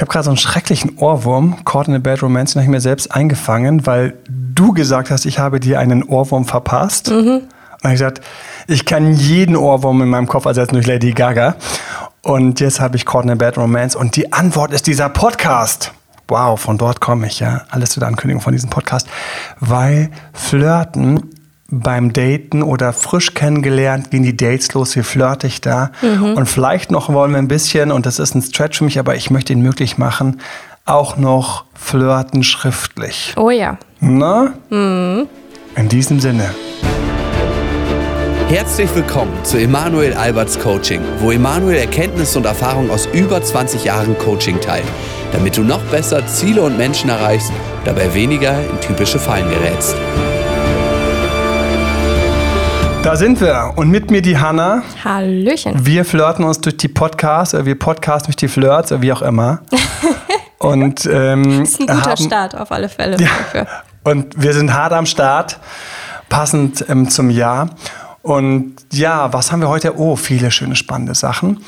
Ich habe gerade so einen schrecklichen Ohrwurm, Caught in a Bad Romance, den habe ich mir selbst eingefangen, weil du gesagt hast, ich habe dir einen Ohrwurm verpasst. Mhm. Und ich gesagt, ich kann jeden Ohrwurm in meinem Kopf ersetzen durch Lady Gaga. Und jetzt habe ich Caught in a Bad Romance und die Antwort ist dieser Podcast. Wow, von dort komme ich, ja. Alles zu der Ankündigung von diesem Podcast. Weil Flirten beim Daten oder frisch kennengelernt, gehen die Dates los, wie flirte ich da. Mhm. Und vielleicht noch wollen wir ein bisschen, und das ist ein Stretch für mich, aber ich möchte ihn möglich machen, auch noch flirten schriftlich. Oh ja. Na? Mhm. In diesem Sinne. Herzlich willkommen zu Emanuel Alberts Coaching, wo Emanuel Erkenntnisse und Erfahrung aus über 20 Jahren Coaching teilt, damit du noch besser Ziele und Menschen erreichst, dabei weniger in typische Fallen gerätst. Da sind wir und mit mir die Hanna. Hallöchen. Wir flirten uns durch die Podcasts, oder wir podcasten durch die Flirts, oder wie auch immer. Und, ähm, das ist ein guter haben, Start auf alle Fälle. Ja, und wir sind hart am Start, passend ähm, zum Jahr. Und ja, was haben wir heute? Oh, viele schöne, spannende Sachen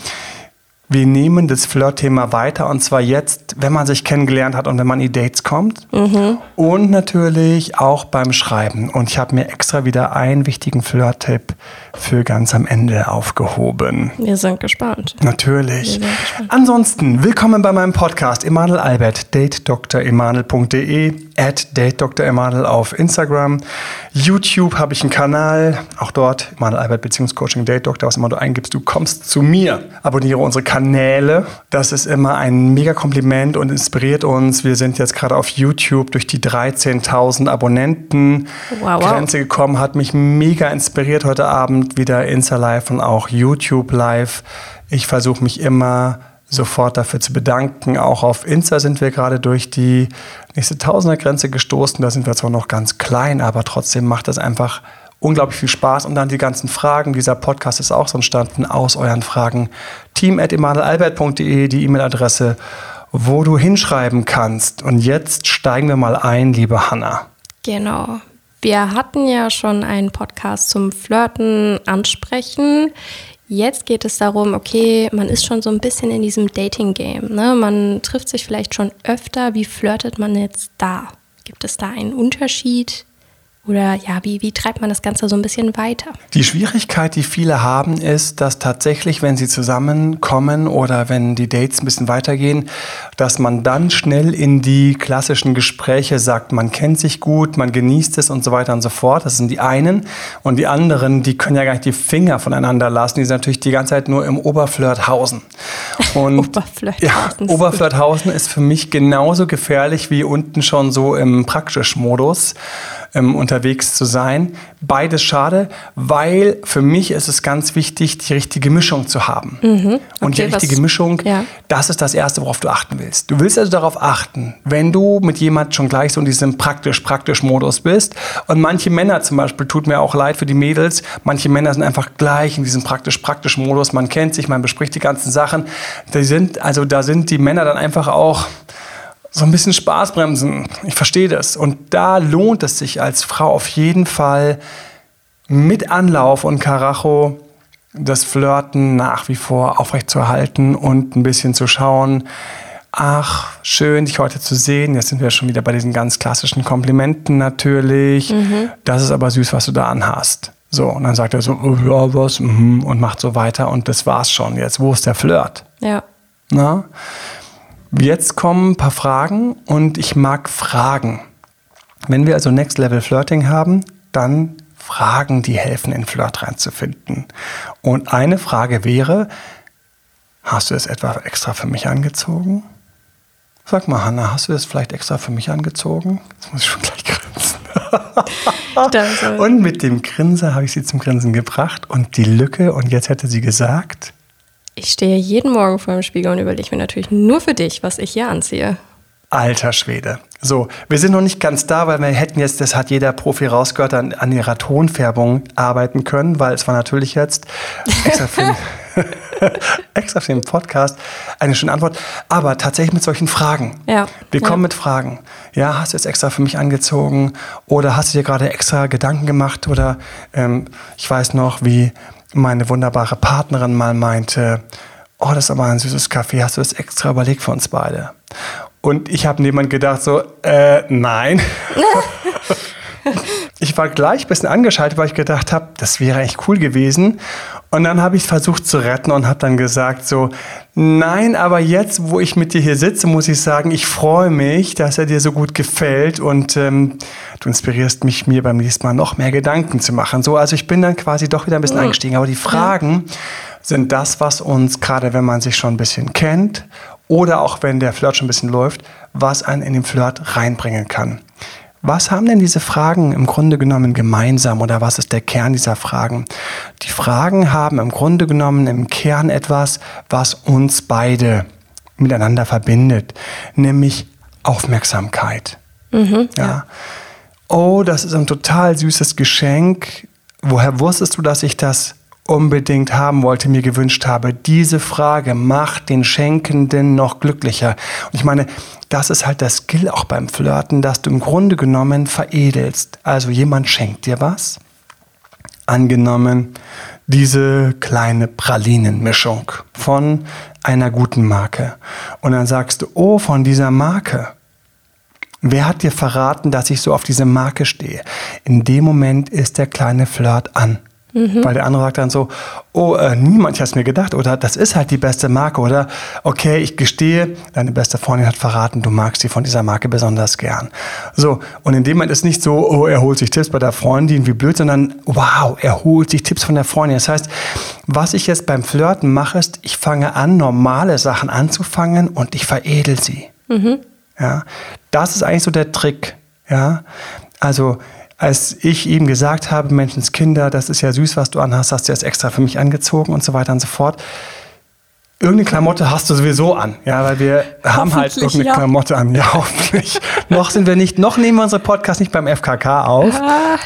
wir nehmen das Flirt-Thema weiter und zwar jetzt, wenn man sich kennengelernt hat und wenn man in die Dates kommt. Mhm. Und natürlich auch beim Schreiben. Und ich habe mir extra wieder einen wichtigen Flirt-Tipp für ganz am Ende aufgehoben. Wir sind gespannt. Natürlich. Sind gespannt. Ansonsten, willkommen bei meinem Podcast Emanuel Albert, datedoktoremanuel.de, at datedoktoremanuel auf Instagram. YouTube habe ich einen Kanal, auch dort, Emanuel Albert Beziehungscoaching Date Doktor, was immer du eingibst, du kommst zu mir. Abonniere unsere Kanäle. Das ist immer ein mega Kompliment und inspiriert uns. Wir sind jetzt gerade auf YouTube durch die 13.000 Abonnenten wow, wow. Grenze gekommen, hat mich mega inspiriert heute Abend wieder Insta Live und auch YouTube Live. Ich versuche mich immer sofort dafür zu bedanken. Auch auf Insta sind wir gerade durch die nächste Tausender-Grenze gestoßen. Da sind wir zwar noch ganz klein, aber trotzdem macht das einfach unglaublich viel Spaß. Und dann die ganzen Fragen. Dieser Podcast ist auch so entstanden aus euren Fragen. team.emanuelalbert.de, die E-Mail-Adresse, wo du hinschreiben kannst. Und jetzt steigen wir mal ein, liebe Hanna. Genau. Wir hatten ja schon einen Podcast zum Flirten, Ansprechen. Jetzt geht es darum, okay, man ist schon so ein bisschen in diesem Dating-Game. Ne? Man trifft sich vielleicht schon öfter. Wie flirtet man jetzt da? Gibt es da einen Unterschied? Oder ja, wie, wie treibt man das Ganze so ein bisschen weiter? Die Schwierigkeit, die viele haben, ist, dass tatsächlich, wenn sie zusammenkommen oder wenn die Dates ein bisschen weitergehen, dass man dann schnell in die klassischen Gespräche sagt, man kennt sich gut, man genießt es und so weiter und so fort. Das sind die einen. Und die anderen, die können ja gar nicht die Finger voneinander lassen. Die sind natürlich die ganze Zeit nur im Oberflirthausen. Und Oberflirthausen. Ja, Oberflirthausen ist für mich genauso gefährlich wie unten schon so im Praktisch-Modus ähm, unterwegs zu sein. Beides schade, weil für mich ist es ganz wichtig, die richtige Mischung zu haben. Mhm. Okay, und die richtige was, Mischung, ja. das ist das Erste, worauf du achten willst. Du willst also darauf achten, wenn du mit jemand schon gleich so in diesem praktisch-praktisch-Modus bist. Und manche Männer zum Beispiel, tut mir auch leid für die Mädels, manche Männer sind einfach gleich in diesem praktisch-praktisch-Modus. Man kennt sich, man bespricht die ganzen Sachen. Die sind, also da sind die Männer dann einfach auch so ein bisschen Spaßbremsen. Ich verstehe das. Und da lohnt es sich als Frau auf jeden Fall mit Anlauf und Karacho das Flirten nach wie vor aufrechtzuerhalten und ein bisschen zu schauen, ach, schön, dich heute zu sehen. Jetzt sind wir schon wieder bei diesen ganz klassischen Komplimenten natürlich. Mhm. Das ist aber süß, was du da anhast. So, und dann sagt er so, oh, ja, was, mhm, und macht so weiter und das war's schon. Jetzt, wo ist der Flirt? Ja. Na? Jetzt kommen ein paar Fragen und ich mag Fragen. Wenn wir also Next Level Flirting haben, dann Fragen, die helfen, in Flirt reinzufinden. Und eine Frage wäre, hast du es etwa extra für mich angezogen? Sag mal, Hanna, hast du es vielleicht extra für mich angezogen? Jetzt muss ich schon gleich grinsen. und mit dem Grinser habe ich sie zum Grinsen gebracht und die Lücke, und jetzt hätte sie gesagt, ich stehe jeden Morgen vor dem Spiegel und überlege mir natürlich nur für dich, was ich hier anziehe. Alter Schwede. So, wir sind noch nicht ganz da, weil wir hätten jetzt, das hat jeder Profi rausgehört, an, an ihrer Tonfärbung arbeiten können, weil es war natürlich jetzt extra für, extra für den Podcast eine schöne Antwort. Aber tatsächlich mit solchen Fragen. Ja. Wir kommen ja. mit Fragen. Ja, hast du jetzt extra für mich angezogen? Oder hast du dir gerade extra Gedanken gemacht? Oder ähm, ich weiß noch, wie meine wunderbare Partnerin mal meinte, oh, das ist aber ein süßes Kaffee, hast du das extra überlegt für uns beide? Und ich habe niemand gedacht, so, äh, nein. ich war gleich ein bisschen angeschaltet, weil ich gedacht habe, das wäre echt cool gewesen. Und dann habe ich versucht zu retten und habe dann gesagt so, nein, aber jetzt, wo ich mit dir hier sitze, muss ich sagen, ich freue mich, dass er dir so gut gefällt und ähm, du inspirierst mich, mir beim nächsten Mal noch mehr Gedanken zu machen. So, also ich bin dann quasi doch wieder ein bisschen eingestiegen. Aber die Fragen sind das, was uns, gerade wenn man sich schon ein bisschen kennt oder auch wenn der Flirt schon ein bisschen läuft, was einen in den Flirt reinbringen kann. Was haben denn diese Fragen im Grunde genommen gemeinsam oder was ist der Kern dieser Fragen? Die Fragen haben im Grunde genommen im Kern etwas, was uns beide miteinander verbindet, nämlich Aufmerksamkeit. Mhm, ja. ja. Oh, das ist ein total süßes Geschenk. Woher wusstest du, dass ich das unbedingt haben wollte, mir gewünscht habe. Diese Frage macht den Schenkenden noch glücklicher. Und ich meine, das ist halt das Skill auch beim Flirten, dass du im Grunde genommen veredelst. Also jemand schenkt dir was. Angenommen, diese kleine Pralinenmischung von einer guten Marke. Und dann sagst du, oh, von dieser Marke. Wer hat dir verraten, dass ich so auf diese Marke stehe? In dem Moment ist der kleine Flirt an. Mhm. Weil der andere sagt dann so, oh, äh, niemand hat es mir gedacht oder das ist halt die beste Marke oder okay, ich gestehe, deine beste Freundin hat verraten, du magst sie von dieser Marke besonders gern. So, und in dem Moment ist nicht so, oh, er holt sich Tipps bei der Freundin, wie blöd, sondern wow, er holt sich Tipps von der Freundin. Das heißt, was ich jetzt beim Flirten mache, ist, ich fange an, normale Sachen anzufangen und ich veredel sie. Mhm. Ja, das ist eigentlich so der Trick. Ja, also als ich ihm gesagt habe, Menschenskinder, das ist ja süß, was du anhast, hast du jetzt extra für mich angezogen und so weiter und so fort irgendeine Klamotte hast du sowieso an, ja, weil wir haben halt irgendeine ja. Klamotte an. Ja, hoffentlich. noch sind wir nicht, noch nehmen wir unsere Podcast nicht beim FKK auf,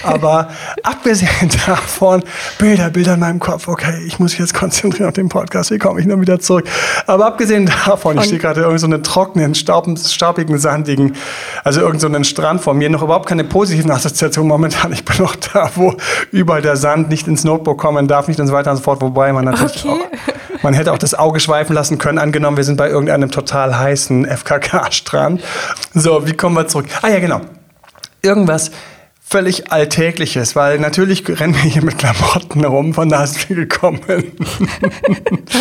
aber abgesehen davon, Bilder, Bilder in meinem Kopf, okay, ich muss mich jetzt konzentrieren auf den Podcast, wie komme ich nur wieder zurück. Aber abgesehen davon, ich stehe gerade irgend so einen trockenen, staubigen, sandigen, also irgendeinen so Strand vor mir, noch überhaupt keine positiven Assoziationen momentan. Ich bin noch da, wo überall der Sand nicht ins Notebook kommen darf, nicht und so weiter und so fort, wobei man natürlich okay. auch, man hätte auch das Auge schweifen lassen können. Angenommen, wir sind bei irgendeinem total heißen FKK-Strand. So, wie kommen wir zurück? Ah ja, genau. Irgendwas völlig Alltägliches, weil natürlich rennen wir hier mit Klamotten rum, von da sind wir gekommen. da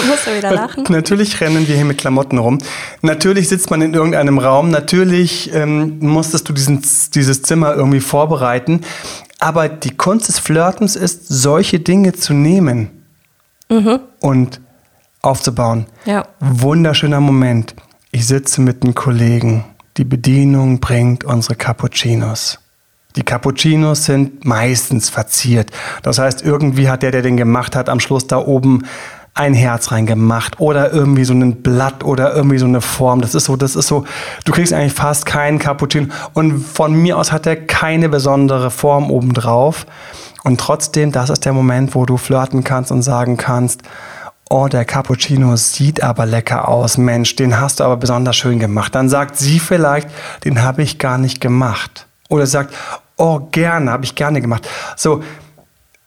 musst du wieder lachen. Natürlich rennen wir hier mit Klamotten rum. Natürlich sitzt man in irgendeinem Raum. Natürlich ähm, musstest du diesen, dieses Zimmer irgendwie vorbereiten. Aber die Kunst des Flirtens ist, solche Dinge zu nehmen mhm. und aufzubauen. Ja. Wunderschöner Moment. Ich sitze mit einem Kollegen. Die Bedienung bringt unsere Cappuccinos. Die Cappuccinos sind meistens verziert. Das heißt, irgendwie hat der, der den gemacht hat, am Schluss da oben ein Herz reingemacht oder irgendwie so ein Blatt oder irgendwie so eine Form. Das ist so, das ist so, du kriegst eigentlich fast keinen Cappuccino und von mir aus hat er keine besondere Form obendrauf. Und trotzdem, das ist der Moment, wo du flirten kannst und sagen kannst, oh, der Cappuccino sieht aber lecker aus, Mensch, den hast du aber besonders schön gemacht. Dann sagt sie vielleicht, den habe ich gar nicht gemacht. Oder sagt, oh, gerne, habe ich gerne gemacht. So,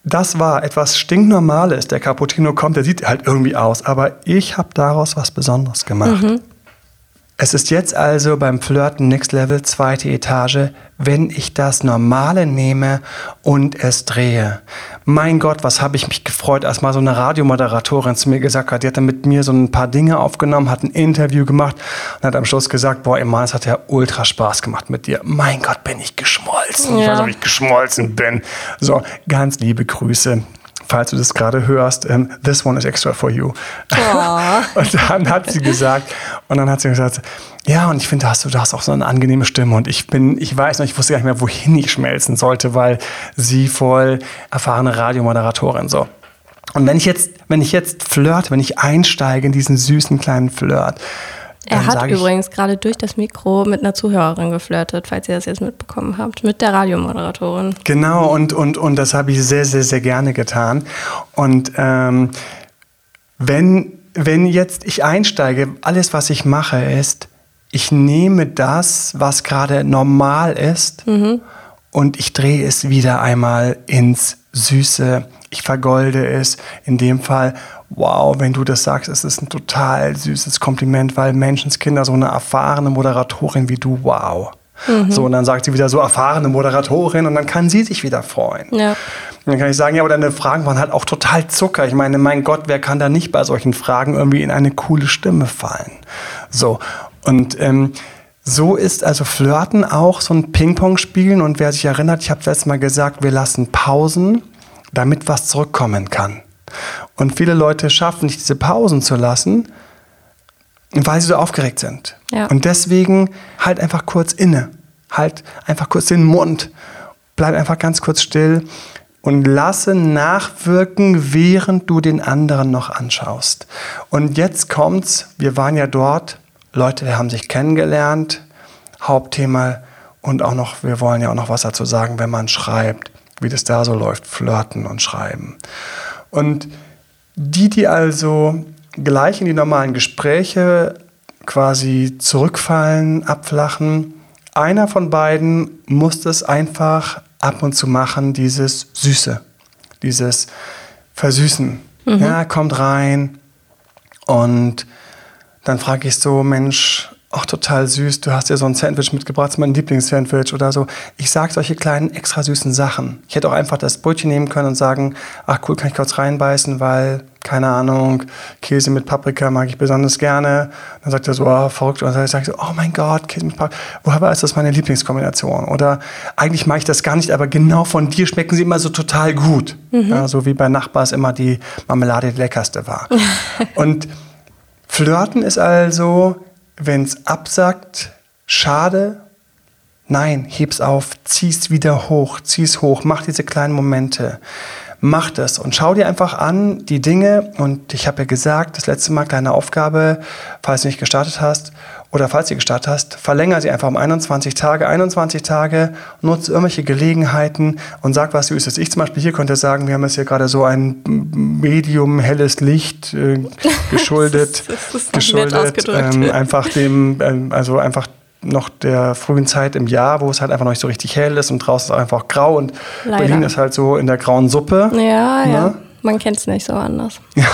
das war etwas stinknormales. Der Cappuccino kommt, der sieht halt irgendwie aus, aber ich habe daraus was Besonderes gemacht. Mhm. Es ist jetzt also beim Flirten Next Level, zweite Etage, wenn ich das Normale nehme und es drehe. Mein Gott, was habe ich mich gefreut, als mal so eine Radiomoderatorin zu mir gesagt hat, die hat dann mit mir so ein paar Dinge aufgenommen, hat ein Interview gemacht und hat am Schluss gesagt, boah, Iman, es hat ja ultra Spaß gemacht mit dir. Mein Gott, bin ich geschmolzen. Ja. Ich weiß, ob ich geschmolzen bin. So, ganz liebe Grüße falls du das gerade hörst, ähm, this one is extra for you. Oh. und dann hat sie gesagt, und dann hat sie gesagt, ja, und ich finde, du hast, du hast auch so eine angenehme Stimme und ich bin, ich weiß noch, ich wusste gar nicht mehr, wohin ich schmelzen sollte, weil sie voll erfahrene Radiomoderatorin so. Und wenn ich jetzt, wenn ich jetzt flirte, wenn ich einsteige in diesen süßen kleinen Flirt, er hat übrigens gerade durch das Mikro mit einer Zuhörerin geflirtet, falls ihr das jetzt mitbekommen habt, mit der Radiomoderatorin. Genau, und, und, und das habe ich sehr, sehr, sehr gerne getan. Und ähm, wenn, wenn jetzt ich einsteige, alles, was ich mache, ist, ich nehme das, was gerade normal ist, mhm. und ich drehe es wieder einmal ins Süße, ich vergolde es. In dem Fall, wow, wenn du das sagst, es ist ein total süßes Kompliment, weil Menschenskinder so eine erfahrene Moderatorin wie du, wow. Mhm. So, und dann sagt sie wieder so erfahrene Moderatorin und dann kann sie sich wieder freuen. Ja. Und dann kann ich sagen, ja, aber deine Fragen waren halt auch total Zucker. Ich meine, mein Gott, wer kann da nicht bei solchen Fragen irgendwie in eine coole Stimme fallen? So, und ähm, so ist also Flirten auch so ein Ping-Pong-Spielen. Und wer sich erinnert, ich habe letztes Mal gesagt, wir lassen Pausen, damit was zurückkommen kann. Und viele Leute schaffen nicht, diese Pausen zu lassen, weil sie so aufgeregt sind. Ja. Und deswegen halt einfach kurz inne. Halt einfach kurz den Mund. Bleib einfach ganz kurz still und lasse nachwirken, während du den anderen noch anschaust. Und jetzt kommt's, wir waren ja dort, Leute haben sich kennengelernt, Hauptthema und auch noch, wir wollen ja auch noch was dazu sagen, wenn man schreibt, wie das da so läuft, flirten und schreiben. Und die, die also gleich in die normalen Gespräche quasi zurückfallen, abflachen, einer von beiden muss es einfach ab und zu machen, dieses Süße, dieses Versüßen. Mhm. Ja, kommt rein und dann frage ich so, Mensch, ach total süß, du hast dir so ein Sandwich mitgebracht, das ist mein Lieblingssandwich oder so. Ich sage solche kleinen, extra süßen Sachen. Ich hätte auch einfach das Brötchen nehmen können und sagen, ach cool, kann ich kurz reinbeißen, weil, keine Ahnung, Käse mit Paprika mag ich besonders gerne. Dann sagt er so, oh, verrückt. Und dann sage ich so, oh mein Gott, Käse mit Paprika, woher ist das meine Lieblingskombination? Oder eigentlich mag ich das gar nicht, aber genau von dir schmecken sie immer so total gut. Mhm. Ja, so wie bei Nachbars immer die Marmelade die leckerste war. und Flirten ist also wenn es absagt, schade, nein, heb's auf, zieh's wieder hoch, zieh's hoch, mach diese kleinen Momente. Mach das und schau dir einfach an die Dinge. Und ich habe ja gesagt, das letzte Mal kleine Aufgabe, falls du nicht gestartet hast oder falls du gestartet hast, verlängere sie einfach um 21 Tage. 21 Tage, nutze irgendwelche Gelegenheiten und sag, was du ist. Ich zum Beispiel hier könnte sagen, wir haben jetzt hier gerade so ein medium helles Licht äh, geschuldet, das ist, das ist geschuldet, ähm, einfach dem, ähm, also einfach noch der frühen Zeit im Jahr, wo es halt einfach noch nicht so richtig hell ist und draußen ist es einfach grau und Leider. Berlin ist halt so in der grauen Suppe. Ja, ne? ja. Man kennt es nicht so anders. Ja.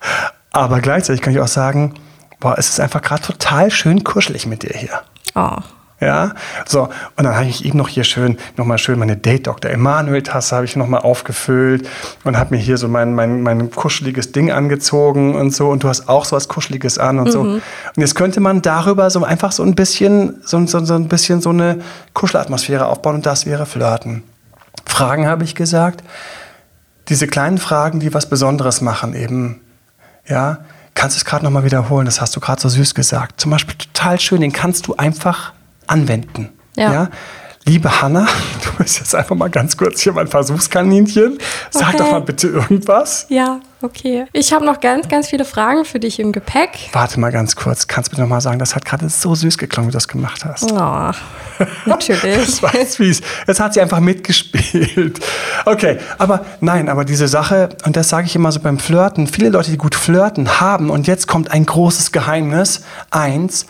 Aber gleichzeitig kann ich auch sagen, boah, es ist einfach gerade total schön kuschelig mit dir hier. Oh. Ja, so. Und dann habe ich eben noch hier schön, nochmal schön meine Date Dr. Emanuel Tasse habe ich nochmal aufgefüllt und habe mir hier so mein, mein, mein kuscheliges Ding angezogen und so. Und du hast auch so was Kuscheliges an und mhm. so. Und jetzt könnte man darüber so einfach so ein bisschen, so, so, so ein bisschen so eine Kuschelatmosphäre aufbauen und das wäre Flirten. Fragen habe ich gesagt. Diese kleinen Fragen, die was Besonderes machen, eben, ja. Kannst du es gerade nochmal wiederholen? Das hast du gerade so süß gesagt. Zum Beispiel total schön, den kannst du einfach anwenden. Ja. ja? Liebe Hanna, du bist jetzt einfach mal ganz kurz hier mein Versuchskaninchen. Sag okay. doch mal bitte irgendwas. Ja, okay. Ich habe noch ganz, ganz viele Fragen für dich im Gepäck. Warte mal ganz kurz. Kannst du mir noch mal sagen, das hat gerade so süß geklungen, wie du das gemacht hast. Oh, natürlich. das war jetzt fies. Jetzt hat sie einfach mitgespielt. Okay, aber nein, aber diese Sache, und das sage ich immer so beim Flirten, viele Leute, die gut flirten, haben, und jetzt kommt ein großes Geheimnis. Eins,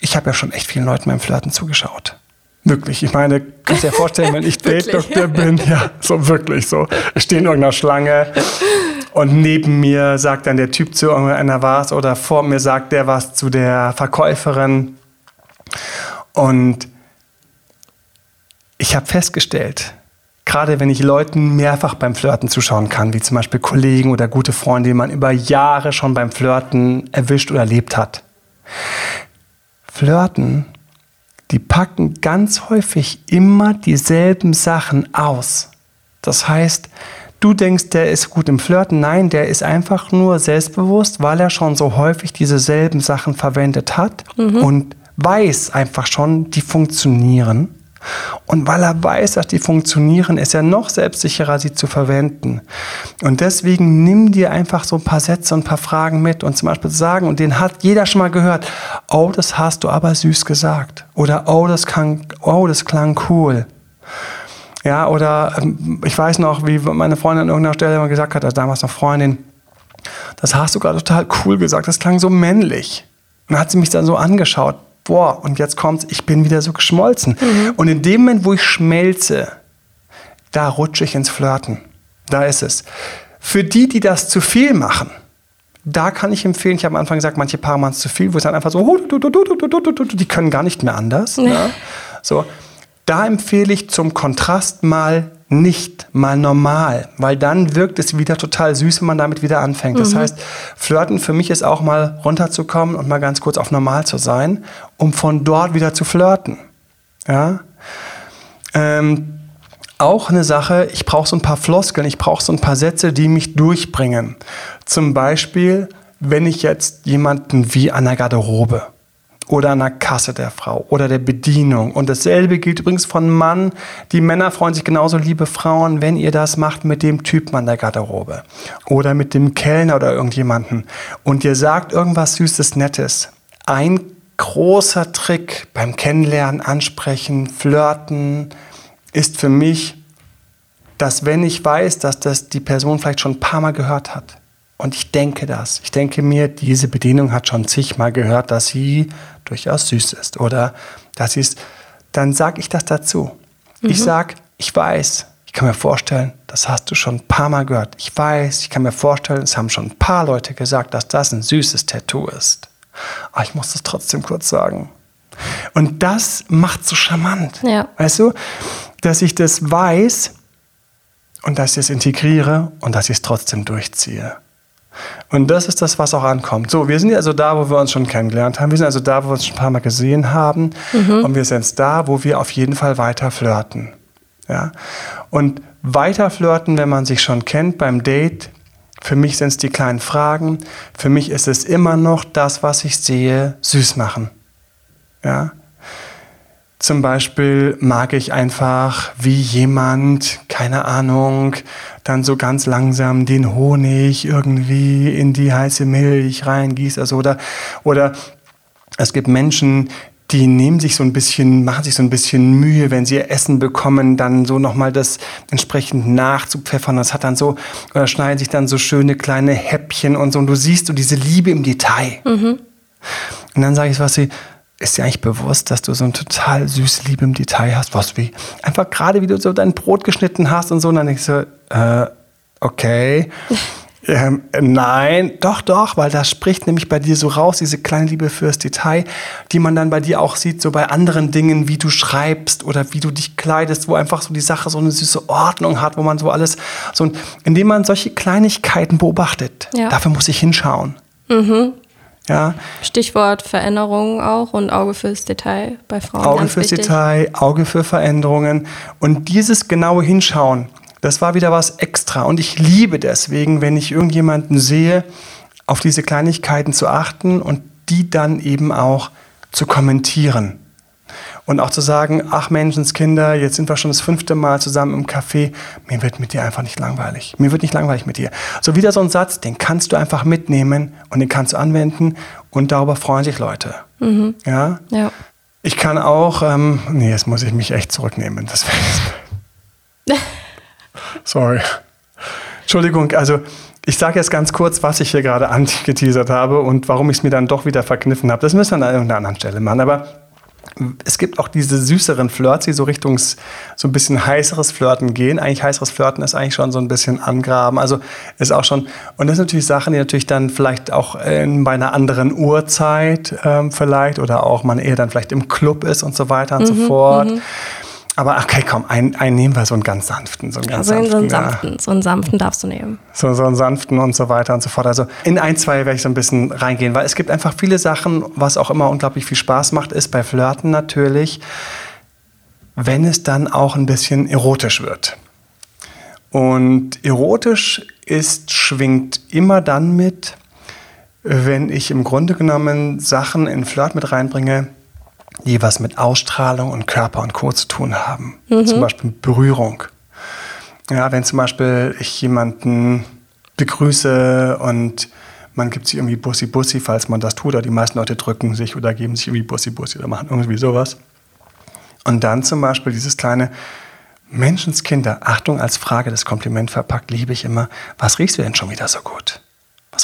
ich habe ja schon echt vielen Leuten beim Flirten zugeschaut. Wirklich. Ich meine, kannst dir ja vorstellen, wenn ich Date-Doktor bin, ja, so wirklich so. Ich stehe in irgendeiner Schlange und neben mir sagt dann der Typ zu irgendeiner was oder vor mir sagt der was zu der Verkäuferin. Und ich habe festgestellt, gerade wenn ich Leuten mehrfach beim Flirten zuschauen kann, wie zum Beispiel Kollegen oder gute Freunde, die man über Jahre schon beim Flirten erwischt oder erlebt hat. Flirten die packen ganz häufig immer dieselben Sachen aus. Das heißt, du denkst, der ist gut im Flirten. Nein, der ist einfach nur selbstbewusst, weil er schon so häufig dieselben Sachen verwendet hat mhm. und weiß einfach schon, die funktionieren. Und weil er weiß, dass die funktionieren, ist er noch selbstsicherer, sie zu verwenden. Und deswegen nimm dir einfach so ein paar Sätze und ein paar Fragen mit und zum Beispiel sagen, und den hat jeder schon mal gehört, oh, das hast du aber süß gesagt. Oder oh, das, klang, oh, das klang cool. Ja, oder ähm, ich weiß noch, wie meine Freundin an irgendeiner Stelle immer gesagt hat, also damals noch Freundin, das hast du gerade total cool gesagt, das klang so männlich. Und dann hat sie mich dann so angeschaut, boah, und jetzt kommt's, ich bin wieder so geschmolzen. Mhm. Und in dem Moment, wo ich schmelze, da rutsche ich ins Flirten. Da ist es. Für die, die das zu viel machen, da kann ich empfehlen, ich habe am Anfang gesagt, manche Paare machen es zu viel, wo es dann einfach so, die können gar nicht mehr anders. Nee. Ne? So, da empfehle ich zum Kontrast mal nicht, mal normal, weil dann wirkt es wieder total süß, wenn man damit wieder anfängt. Das mhm. heißt, Flirten für mich ist auch mal runterzukommen und mal ganz kurz auf normal zu sein, um von dort wieder zu flirten. Ja. Ähm, auch eine Sache, ich brauche so ein paar Floskeln, ich brauche so ein paar Sätze, die mich durchbringen. Zum Beispiel, wenn ich jetzt jemanden wie an der Garderobe oder an der Kasse der Frau oder der Bedienung. Und dasselbe gilt übrigens von Mann. Die Männer freuen sich genauso, liebe Frauen, wenn ihr das macht mit dem Typen an der Garderobe oder mit dem Kellner oder irgendjemanden. Und ihr sagt irgendwas Süßes, Nettes. Ein großer Trick beim Kennenlernen, Ansprechen, Flirten ist für mich, dass wenn ich weiß, dass das die Person vielleicht schon ein paar Mal gehört hat, und ich denke das. Ich denke mir, diese Bedienung hat schon zigmal gehört, dass sie durchaus süß ist oder dass sie ist. Dann sage ich das dazu. Mhm. Ich sage, ich weiß, ich kann mir vorstellen, das hast du schon ein paar Mal gehört. Ich weiß, ich kann mir vorstellen, es haben schon ein paar Leute gesagt, dass das ein süßes Tattoo ist. Aber ich muss das trotzdem kurz sagen. Und das macht so charmant. Ja. Weißt du, dass ich das weiß und dass ich es integriere und dass ich es trotzdem durchziehe. Und das ist das, was auch ankommt. So, wir sind also da, wo wir uns schon kennengelernt haben. Wir sind also da, wo wir uns schon ein paar Mal gesehen haben. Mhm. Und wir sind jetzt da, wo wir auf jeden Fall weiter flirten. Ja? Und weiter flirten, wenn man sich schon kennt beim Date, für mich sind es die kleinen Fragen. Für mich ist es immer noch das, was ich sehe, süß machen. Ja? Zum Beispiel mag ich einfach, wie jemand, keine Ahnung, dann so ganz langsam den Honig irgendwie in die heiße Milch reingießt. Also oder, oder es gibt Menschen, die nehmen sich so ein bisschen, machen sich so ein bisschen Mühe, wenn sie ihr Essen bekommen, dann so nochmal das entsprechend nachzupfeffern. Das hat dann so, oder schneiden sich dann so schöne kleine Häppchen und so. Und du siehst so diese Liebe im Detail. Mhm. Und dann sage ich was sie, ist dir eigentlich bewusst, dass du so ein total süße Liebe im Detail hast? Was wie? Einfach gerade, wie du so dein Brot geschnitten hast und so. Und dann denkst du, äh, okay. Ähm, nein, doch, doch, weil das spricht nämlich bei dir so raus, diese kleine Liebe fürs Detail, die man dann bei dir auch sieht, so bei anderen Dingen, wie du schreibst oder wie du dich kleidest, wo einfach so die Sache so eine süße Ordnung hat, wo man so alles, so, indem man solche Kleinigkeiten beobachtet, ja. dafür muss ich hinschauen. Mhm. Ja. Stichwort Veränderungen auch und Auge fürs Detail bei Frauen. Auge fürs wichtig. Detail, Auge für Veränderungen. Und dieses genaue Hinschauen, das war wieder was extra. Und ich liebe deswegen, wenn ich irgendjemanden sehe, auf diese Kleinigkeiten zu achten und die dann eben auch zu kommentieren. Und auch zu sagen, ach Menschenskinder, jetzt sind wir schon das fünfte Mal zusammen im Café, mir wird mit dir einfach nicht langweilig. Mir wird nicht langweilig mit dir. So wieder so ein Satz, den kannst du einfach mitnehmen und den kannst du anwenden und darüber freuen sich Leute. Mhm. Ja? ja. Ich kann auch, ähm, nee, jetzt muss ich mich echt zurücknehmen. Das Sorry. Entschuldigung, also ich sage jetzt ganz kurz, was ich hier gerade angeteasert habe und warum ich es mir dann doch wieder verkniffen habe. Das müssen wir an irgendeiner anderen Stelle machen. Aber es gibt auch diese süßeren Flirts, die so Richtung so ein bisschen heißeres Flirten gehen. Eigentlich heißeres Flirten ist eigentlich schon so ein bisschen angraben. Also ist auch schon, und das sind natürlich Sachen, die natürlich dann vielleicht auch in, bei einer anderen Uhrzeit ähm, vielleicht oder auch man eher dann vielleicht im Club ist und so weiter und mhm, so fort. Mhm. Aber okay, komm, einen, einen nehmen wir so einen ganz sanften. So einen ganz also sanften, so einen sanften, ja. so einen sanften darfst du nehmen. So, so einen sanften und so weiter und so fort. Also in ein, zwei werde ich so ein bisschen reingehen, weil es gibt einfach viele Sachen, was auch immer unglaublich viel Spaß macht, ist bei Flirten natürlich, wenn es dann auch ein bisschen erotisch wird. Und erotisch ist, schwingt immer dann mit, wenn ich im Grunde genommen Sachen in Flirt mit reinbringe, die was mit Ausstrahlung und Körper und Co. zu tun haben. Mhm. Zum Beispiel Berührung. Ja, wenn zum Beispiel ich jemanden begrüße und man gibt sich irgendwie Bussi Bussi, falls man das tut, oder die meisten Leute drücken sich oder geben sich irgendwie Bussi Bussi oder machen irgendwie sowas. Und dann zum Beispiel dieses kleine Menschenskinder, Achtung als Frage des Kompliment verpackt, liebe ich immer, was riechst du denn schon wieder so gut?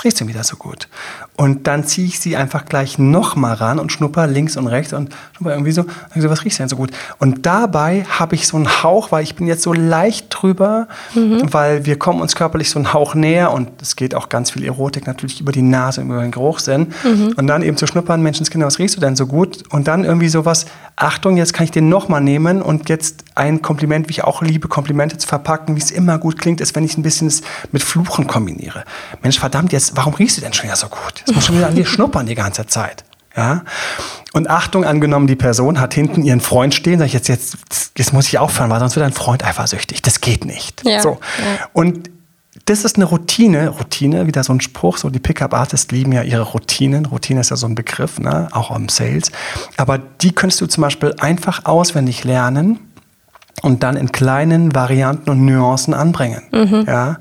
Was riechst du wieder so gut? Und dann ziehe ich sie einfach gleich nochmal ran und schnupper links und rechts und schnupper irgendwie so, so was riechst du denn so gut? Und dabei habe ich so einen Hauch, weil ich bin jetzt so leicht drüber, mhm. weil wir kommen uns körperlich so einen Hauch näher und es geht auch ganz viel Erotik natürlich über die Nase, über den Geruchssinn. Mhm. Und dann eben zu schnuppern, Menschenskinder, was riechst du denn so gut? Und dann irgendwie sowas, Achtung, jetzt kann ich den nochmal nehmen und jetzt ein Kompliment, wie ich auch liebe, Komplimente zu verpacken, wie es immer gut klingt, ist, wenn ich ein bisschen mit Fluchen kombiniere. Mensch, verdammt, jetzt, warum riechst du denn schon ja so gut? Jetzt muss schon wieder an dir schnuppern die ganze Zeit. Ja? Und Achtung, angenommen, die Person hat hinten ihren Freund stehen, sag ich jetzt, jetzt, jetzt muss ich aufhören, weil sonst wird dein Freund eifersüchtig. Das geht nicht. Ja, so. Ja. Und das ist eine Routine, Routine, wieder so ein Spruch, so die Pickup-Artists lieben ja ihre Routinen. Routine ist ja so ein Begriff, ne? auch im Sales. Aber die könntest du zum Beispiel einfach auswendig lernen und dann in kleinen Varianten und Nuancen anbringen. Mhm. Ja?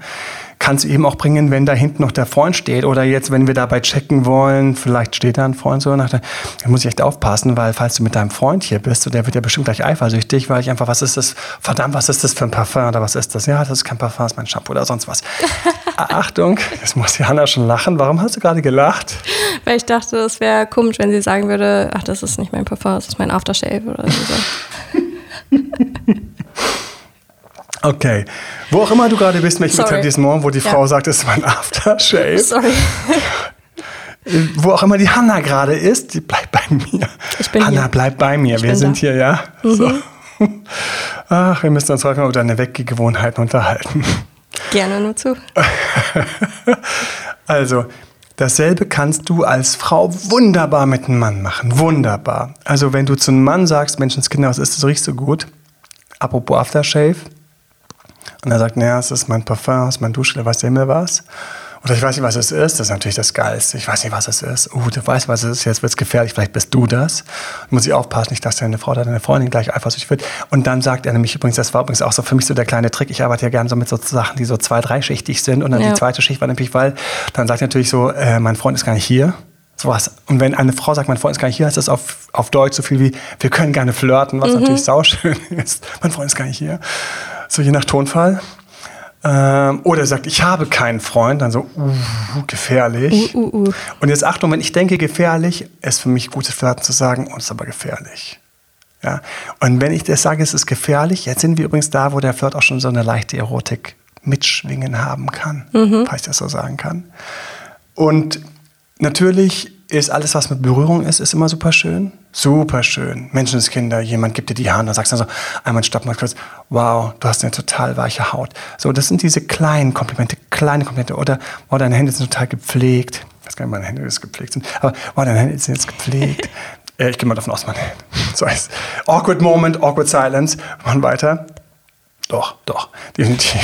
Kannst du eben auch bringen, wenn da hinten noch der Freund steht. Oder jetzt, wenn wir dabei checken wollen, vielleicht steht da ein Freund so nach, dann muss ich echt aufpassen, weil falls du mit deinem Freund hier bist, und der wird ja bestimmt gleich eifersüchtig, weil ich einfach, was ist das? Verdammt, was ist das für ein Parfum oder was ist das? Ja, das ist kein Parfum, das ist mein Shampoo oder sonst was. Achtung, jetzt muss Johanna schon lachen. Warum hast du gerade gelacht? Weil ich dachte, es wäre komisch, wenn sie sagen würde, ach, das ist nicht mein Parfum, das ist mein Aftershave oder so. Okay. Wo auch immer du gerade bist, welches Etablissement, wo die ja. Frau sagt, es ist mein Aftershave. Sorry. Wo auch immer die Hanna gerade ist, die bleibt bei mir. Ich bin Hanna, hier. bleib bei mir. Ich wir sind da. hier, ja? Mhm. So. Ach, wir müssen uns heute mal über deine Weggewohnheiten unterhalten. Gerne nur zu. also, dasselbe kannst du als Frau wunderbar mit einem Mann machen. Wunderbar. Also, wenn du zu einem Mann sagst, Menschenskinder, was ist das, riecht so gut? Apropos Aftershave, und er sagt, naja, es ist mein Parfum, es ist mein Duschgel, weiß der Himmel was. Oder ich weiß nicht, was es ist. Das ist natürlich das Geilste. Ich weiß nicht, was es ist. Oh, du weißt, was es ist. Jetzt wird es gefährlich. Vielleicht bist du das. muss ich aufpassen, nicht, dass deine Frau oder deine Freundin gleich eifersüchtig wird. Und dann sagt er nämlich übrigens, das war übrigens auch so für mich so der kleine Trick. Ich arbeite ja gerne so mit so Sachen, die so zwei-, dreischichtig sind. Und dann ja. die zweite Schicht war nämlich, weil dann sagt er natürlich so, äh, mein Freund ist gar nicht hier. Sowas. Und wenn eine Frau sagt, mein Freund ist gar nicht hier, heißt das auf, auf Deutsch so viel wie, wir können gerne flirten, was mhm. natürlich sauschön ist. Mein Freund ist gar nicht hier. So je nach Tonfall. Ähm, oder sagt, ich habe keinen Freund, dann so, uh, gefährlich. Uh, uh, uh. Und jetzt Achtung, wenn ich denke gefährlich, ist für mich gutes Flirten zu sagen, und oh, ist aber gefährlich. Ja? Und wenn ich das sage, es ist gefährlich, jetzt sind wir übrigens da, wo der Flirt auch schon so eine leichte Erotik mitschwingen haben kann, mhm. falls ich das so sagen kann. Und natürlich ist alles, was mit Berührung ist, ist immer super schön. Super schön. Menschenskinder, jemand gibt dir die Hand, dann sagst du so, einmal stopp mal kurz, wow, du hast eine total weiche Haut. So, das sind diese kleinen Komplimente, kleine Komplimente. Oder, wow, deine Hände sind total gepflegt. Ich weiß gar nicht, meine Hände jetzt gepflegt sind. Aber, wow, deine Hände sind jetzt gepflegt. ich gehe mal davon aus, meine Hände. So heißt Awkward Moment, Awkward Silence. Machen weiter. Doch, doch, definitiv.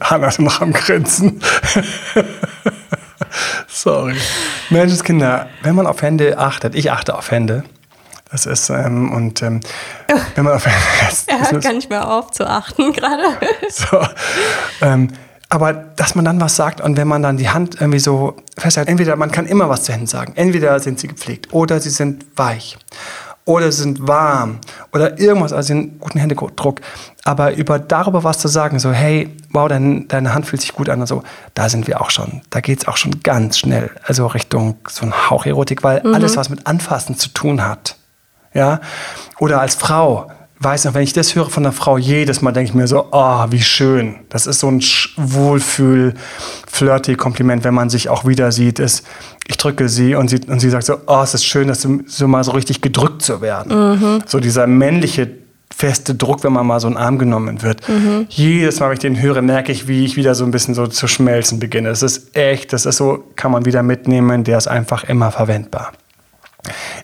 Hannah ist noch am Grinsen. Sorry. Menschenskinder, wenn man auf Hände achtet, ich achte auf Hände. Das ist, ähm, und ähm, wenn man auf er hört gar nicht mehr auf zu achten gerade. So. Ähm, aber dass man dann was sagt und wenn man dann die Hand irgendwie so festhält, entweder man kann immer was zu Händen sagen, entweder sind sie gepflegt oder sie sind weich oder sie sind warm oder irgendwas, also einen guten Händedruck. Aber über darüber was zu sagen, so hey, wow, dein, deine Hand fühlt sich gut an und so, da sind wir auch schon. Da geht es auch schon ganz schnell, also Richtung so ein Hauch Erotik, weil mhm. alles, was mit Anfassen zu tun hat, ja, oder als Frau, weiß noch, wenn ich das höre von einer Frau, jedes Mal denke ich mir so, oh, wie schön. Das ist so ein Wohlfühl, flirty Kompliment, wenn man sich auch wieder sieht, ist, ich drücke sie und sie, und sie sagt so, oh, es ist schön, dass du so mal so richtig gedrückt zu werden. Mhm. So dieser männliche feste Druck, wenn man mal so einen Arm genommen wird. Mhm. Jedes Mal, wenn ich den höre, merke ich, wie ich wieder so ein bisschen so zu schmelzen beginne. Das ist echt, das ist so, kann man wieder mitnehmen, der ist einfach immer verwendbar.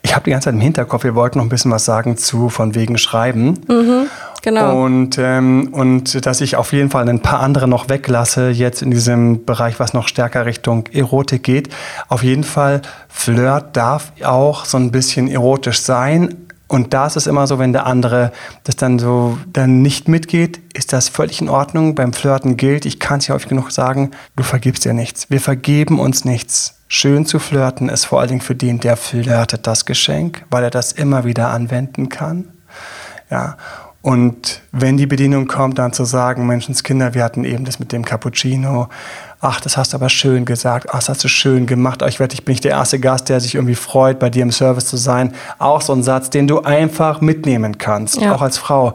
Ich habe die ganze Zeit im Hinterkopf, wir wollten noch ein bisschen was sagen zu von wegen Schreiben. Mhm, genau. Und, ähm, und dass ich auf jeden Fall ein paar andere noch weglasse, jetzt in diesem Bereich, was noch stärker Richtung Erotik geht. Auf jeden Fall, Flirt darf auch so ein bisschen erotisch sein. Und da ist es immer so, wenn der andere das dann so dann nicht mitgeht, ist das völlig in Ordnung. Beim Flirten gilt, ich kann es ja häufig genug sagen, du vergibst dir nichts. Wir vergeben uns nichts. Schön zu flirten ist vor allen Dingen für den, der flirtet, das Geschenk, weil er das immer wieder anwenden kann. Ja. Und wenn die Bedienung kommt, dann zu sagen, Menschenskinder, wir hatten eben das mit dem Cappuccino, ach, das hast du aber schön gesagt, ach, das hast du schön gemacht, ich werde, ich bin nicht der erste Gast, der sich irgendwie freut, bei dir im Service zu sein. Auch so ein Satz, den du einfach mitnehmen kannst, ja. auch als Frau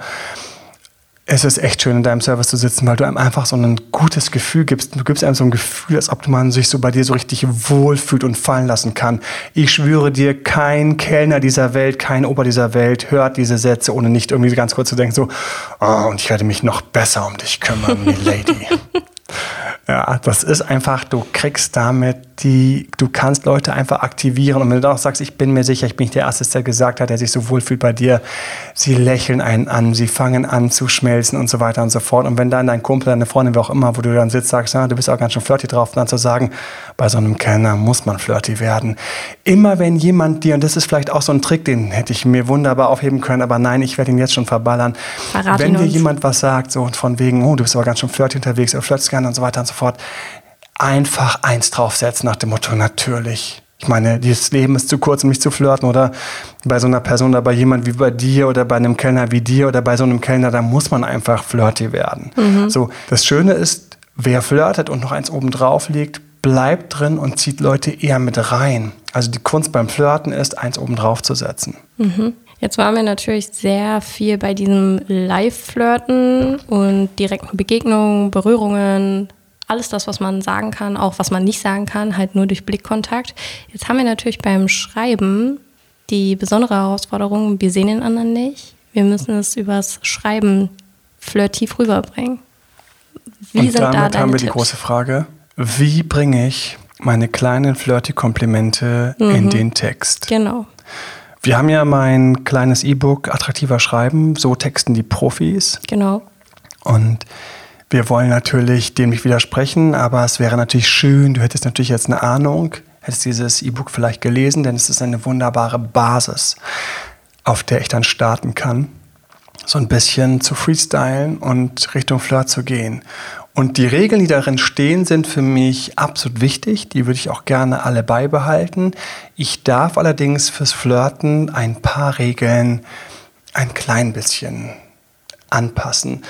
es ist echt schön, in deinem Service zu sitzen, weil du einem einfach so ein gutes Gefühl gibst. Du gibst einem so ein Gefühl, als ob man sich so bei dir so richtig wohlfühlt und fallen lassen kann. Ich schwöre dir, kein Kellner dieser Welt, kein Ober dieser Welt hört diese Sätze, ohne nicht irgendwie ganz kurz zu denken, so, oh, und ich werde mich noch besser um dich kümmern, Lady. Ja, das ist einfach, du kriegst damit die, du kannst Leute einfach aktivieren. Und wenn du dann auch sagst, ich bin mir sicher, ich bin nicht der Erste, der gesagt hat, der sich so wohlfühlt bei dir, sie lächeln einen an, sie fangen an zu schmelzen und so weiter und so fort. Und wenn dann dein Kumpel, deine Freundin, wer auch immer, wo du dann sitzt, sagst, ja, du bist auch ganz schön flirty drauf, dann zu sagen, bei so einem Kellner muss man flirty werden. Immer wenn jemand dir, und das ist vielleicht auch so ein Trick, den hätte ich mir wunderbar aufheben können, aber nein, ich werde ihn jetzt schon verballern. Verrat wenn dir uns. jemand was sagt, so von wegen, oh, du bist aber ganz schön flirty unterwegs, oder flirtst gerne und so weiter und so fort, einfach eins draufsetzen nach dem Motto, natürlich. Ich meine, dieses Leben ist zu kurz, um mich zu flirten oder bei so einer Person oder bei jemand wie bei dir oder bei einem Kellner wie dir oder bei so einem Kellner, da muss man einfach flirty werden. Mhm. So, das Schöne ist, wer flirtet und noch eins oben drauf legt, bleibt drin und zieht Leute eher mit rein. Also die Kunst beim Flirten ist, eins oben drauf zu setzen. Mhm. Jetzt waren wir natürlich sehr viel bei diesem Live-Flirten und direkten Begegnungen, Berührungen, alles das, was man sagen kann, auch was man nicht sagen kann, halt nur durch Blickkontakt. Jetzt haben wir natürlich beim Schreiben die besondere Herausforderung, wir sehen den anderen nicht. Wir müssen es übers Schreiben flirtiv rüberbringen. Wie Und sind damit da deine haben wir Tipps? die große Frage, wie bringe ich meine kleinen flirty Komplimente mhm. in den Text? Genau. Wir haben ja mein kleines E-Book Attraktiver Schreiben, so texten die Profis. Genau. Und wir wollen natürlich dem nicht widersprechen, aber es wäre natürlich schön, du hättest natürlich jetzt eine Ahnung, hättest dieses E-Book vielleicht gelesen, denn es ist eine wunderbare Basis, auf der ich dann starten kann, so ein bisschen zu freestylen und Richtung Flirt zu gehen. Und die Regeln, die darin stehen, sind für mich absolut wichtig. Die würde ich auch gerne alle beibehalten. Ich darf allerdings fürs Flirten ein paar Regeln ein klein bisschen anpassen.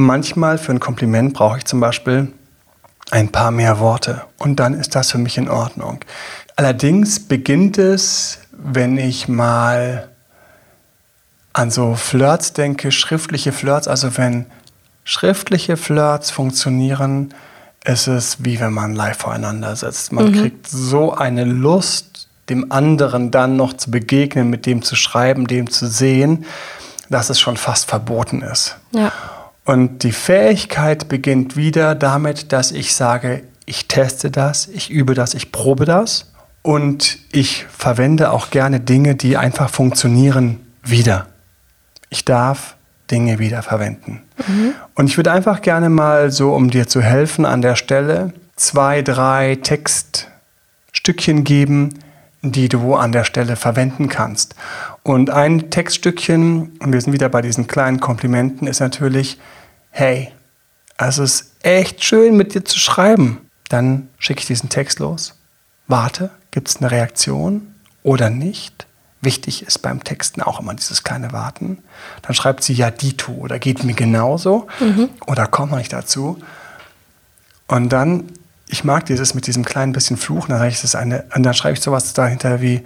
Manchmal für ein Kompliment brauche ich zum Beispiel ein paar mehr Worte und dann ist das für mich in Ordnung. Allerdings beginnt es, wenn ich mal an so Flirts denke, schriftliche Flirts, also wenn schriftliche Flirts funktionieren, ist es wie wenn man live voreinander sitzt. Man mhm. kriegt so eine Lust, dem anderen dann noch zu begegnen, mit dem zu schreiben, dem zu sehen, dass es schon fast verboten ist. Ja. Und die Fähigkeit beginnt wieder damit, dass ich sage, ich teste das, ich übe das, ich probe das und ich verwende auch gerne Dinge, die einfach funktionieren, wieder. Ich darf Dinge wieder verwenden. Mhm. Und ich würde einfach gerne mal so, um dir zu helfen an der Stelle, zwei, drei Textstückchen geben, die du an der Stelle verwenden kannst. Und ein Textstückchen, und wir sind wieder bei diesen kleinen Komplimenten, ist natürlich, hey, es ist echt schön mit dir zu schreiben. Dann schicke ich diesen Text los, warte, gibt es eine Reaktion oder nicht? Wichtig ist beim Texten auch immer dieses kleine Warten. Dann schreibt sie ja Dito oder geht mir genauso mhm. oder kommt noch nicht dazu. Und dann, ich mag dieses mit diesem kleinen bisschen Fluchen, dann, ich das eine, und dann schreibe ich sowas dahinter wie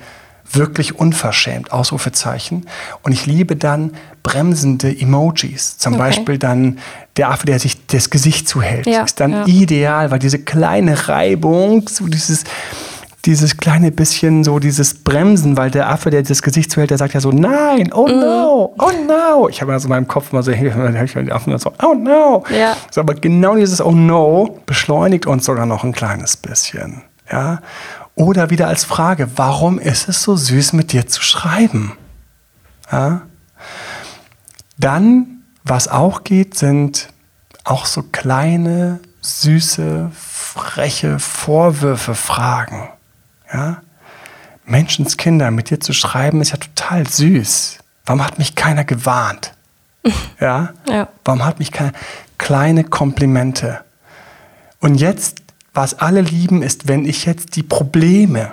wirklich unverschämt, Ausrufezeichen. Und ich liebe dann bremsende Emojis. Zum okay. Beispiel dann der Affe, der sich das Gesicht zuhält. Ja, ist dann ja. ideal, weil diese kleine Reibung, so dieses, dieses kleine bisschen so dieses Bremsen, weil der Affe, der das Gesicht zuhält, der sagt ja so, nein, oh mhm. no, oh no. Ich habe also in meinem Kopf mal so, ich den Affen so, oh no. Ja. So, aber genau dieses oh no beschleunigt uns sogar noch ein kleines bisschen. Ja. Oder wieder als Frage, warum ist es so süß, mit dir zu schreiben? Ja? Dann, was auch geht, sind auch so kleine, süße, freche Vorwürfe, Fragen. Ja? Menschenskinder, mit dir zu schreiben, ist ja total süß. Warum hat mich keiner gewarnt? Ja? ja. Warum hat mich keiner? Kleine Komplimente. Und jetzt was alle lieben, ist, wenn ich jetzt die Probleme,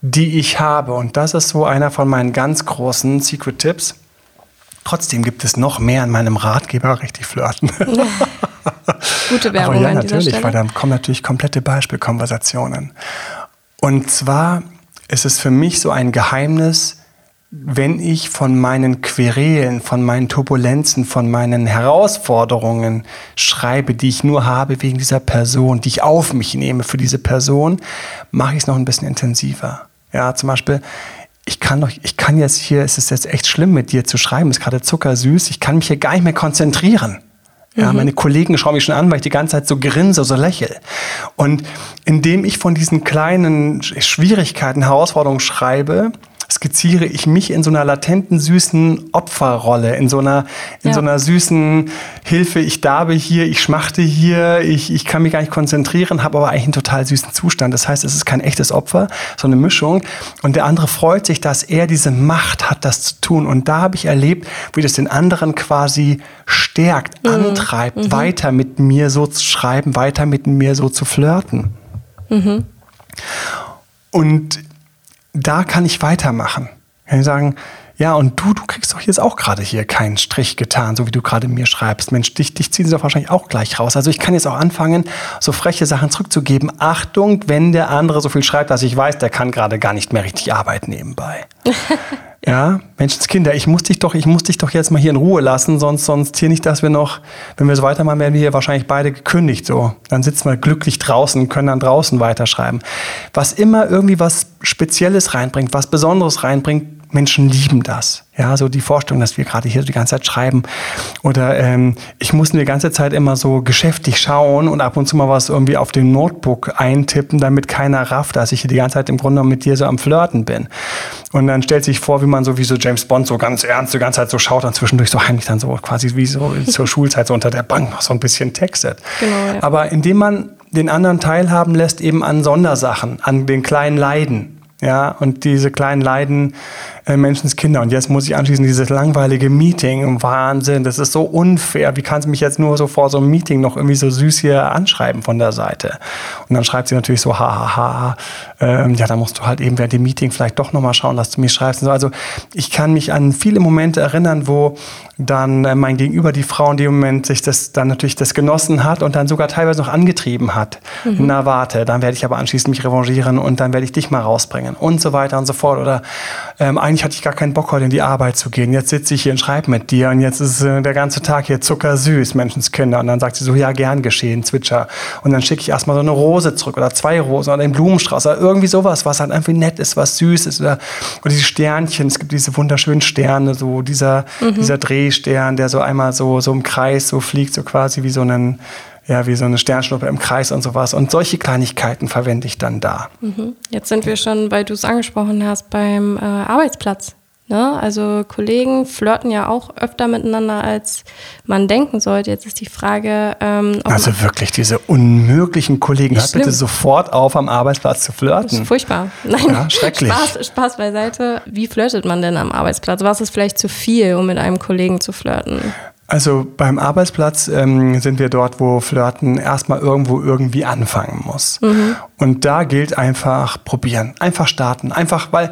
die ich habe, und das ist so einer von meinen ganz großen Secret Tipps, trotzdem gibt es noch mehr in meinem Ratgeber, richtig flirten. Gute Werbung Aber ja, an natürlich, weil dann kommen natürlich komplette Beispielkonversationen. Und zwar ist es für mich so ein Geheimnis, wenn ich von meinen Querelen, von meinen Turbulenzen, von meinen Herausforderungen schreibe, die ich nur habe wegen dieser Person, die ich auf mich nehme für diese Person, mache ich es noch ein bisschen intensiver. Ja, zum Beispiel, ich kann doch, ich kann jetzt hier, es ist jetzt echt schlimm mit dir zu schreiben, es ist gerade zuckersüß, ich kann mich hier gar nicht mehr konzentrieren. Ja, meine Kollegen schauen mich schon an, weil ich die ganze Zeit so grinse, so lächle. Und indem ich von diesen kleinen Schwierigkeiten, Herausforderungen schreibe, skizziere ich mich in so einer latenten, süßen Opferrolle, in so einer, in Ja. so einer süßen Hilfe, ich darbe hier, ich schmachte hier, ich, ich kann mich gar nicht konzentrieren, habe aber eigentlich einen total süßen Zustand. Das heißt, es ist kein echtes Opfer, sondern eine Mischung. Und der andere freut sich, dass er diese Macht hat, das zu tun. Und da habe ich erlebt, wie das den anderen quasi stärkt, antreibt, weiter mit mir so zu schreiben, weiter mit mir so zu flirten. Und da kann ich weitermachen. Kann ich sagen, ja, und du, du kriegst doch jetzt auch gerade hier keinen Strich getan, so wie du gerade mir schreibst. Mensch, dich, dich ziehen sie doch wahrscheinlich auch gleich raus. Also ich kann jetzt auch anfangen, so freche Sachen zurückzugeben. Achtung, wenn der andere so viel schreibt, dass ich weiß, der kann gerade gar nicht mehr richtig arbeiten nebenbei. Ja, Menschenskinder, ich muss dich doch, ich muss dich doch jetzt mal hier in Ruhe lassen, sonst, sonst hier nicht, dass wir noch, wenn wir so weitermachen, werden wir hier wahrscheinlich beide gekündigt, so. Dann sitzen wir glücklich draußen, und können dann draußen weiterschreiben. Was immer irgendwie was Spezielles reinbringt, was Besonderes reinbringt, Menschen lieben das. Ja, so die Vorstellung, dass wir gerade hier so die ganze Zeit schreiben. Oder ähm, ich muss die ganze Zeit immer so geschäftig schauen und ab und zu mal was irgendwie auf dem Notebook eintippen, damit keiner rafft, dass ich hier die ganze Zeit im Grunde mit dir so am Flirten bin. Und dann stellt sich vor, wie man so wie so James Bond so ganz ernst die ganze Zeit so schaut und zwischendurch so heimlich dann so quasi wie so zur Schulzeit so unter der Bank noch so ein bisschen textet. Genau, ja. Aber indem man den anderen teilhaben lässt, eben an Sondersachen, an den kleinen Leiden. Ja, und diese kleinen Leiden äh, Menschenskinder. Und jetzt muss ich anschließend dieses langweilige Meeting. Wahnsinn, das ist so unfair. Wie kannst du mich jetzt nur so vor so einem Meeting noch irgendwie so süß hier anschreiben von der Seite? Und dann schreibt sie natürlich so, hahaha, ha, ha. Ähm, ja, da musst du halt eben während dem Meeting vielleicht doch nochmal schauen, dass du mir schreibst. So. Also ich kann mich an viele Momente erinnern, wo dann äh, mein Gegenüber, die Frau in dem Moment sich das dann natürlich das genossen hat und dann sogar teilweise noch angetrieben hat. Na warte, dann werde ich aber anschließend mich revanchieren und dann werde ich dich mal rausbringen und so weiter und so fort. Oder ähm, eigentlich hatte ich gar keinen Bock, heute in die Arbeit zu gehen. Jetzt sitze ich hier und schreibe mit dir und jetzt ist äh, der ganze Tag hier zuckersüß, Menschenskinder. Und dann sagt sie so, ja, gern geschehen, Zwitscher. Und dann schicke ich erstmal so eine Rose zurück oder zwei Rosen oder einen Blumenstrauß oder irgendwie sowas, was halt einfach nett ist, was süß ist. Oder, oder diese Sternchen, es gibt diese wunderschönen Sterne, so dieser, dieser Drehstern, der so einmal so, so im Kreis so fliegt, so quasi wie so einen, ja, wie so eine Sternschnuppe im Kreis und sowas. Und solche Kleinigkeiten verwende ich dann da. Jetzt sind wir schon, weil du es angesprochen hast, beim äh, Arbeitsplatz. Ne? Also Kollegen flirten ja auch öfter miteinander, als man denken sollte. Jetzt ist die Frage, ähm, Also wirklich, diese unmöglichen Kollegen, hört bitte sofort auf, am Arbeitsplatz zu Das ist flirten. furchtbar. Nein, Ja, schrecklich. Spaß, Spaß beiseite. Wie flirtet man denn am Arbeitsplatz? Was ist vielleicht zu viel, um mit einem Kollegen zu flirten? Also beim Arbeitsplatz ähm, sind wir dort, wo Flirten erstmal irgendwo irgendwie anfangen muss. Und da gilt einfach probieren, einfach starten, einfach weil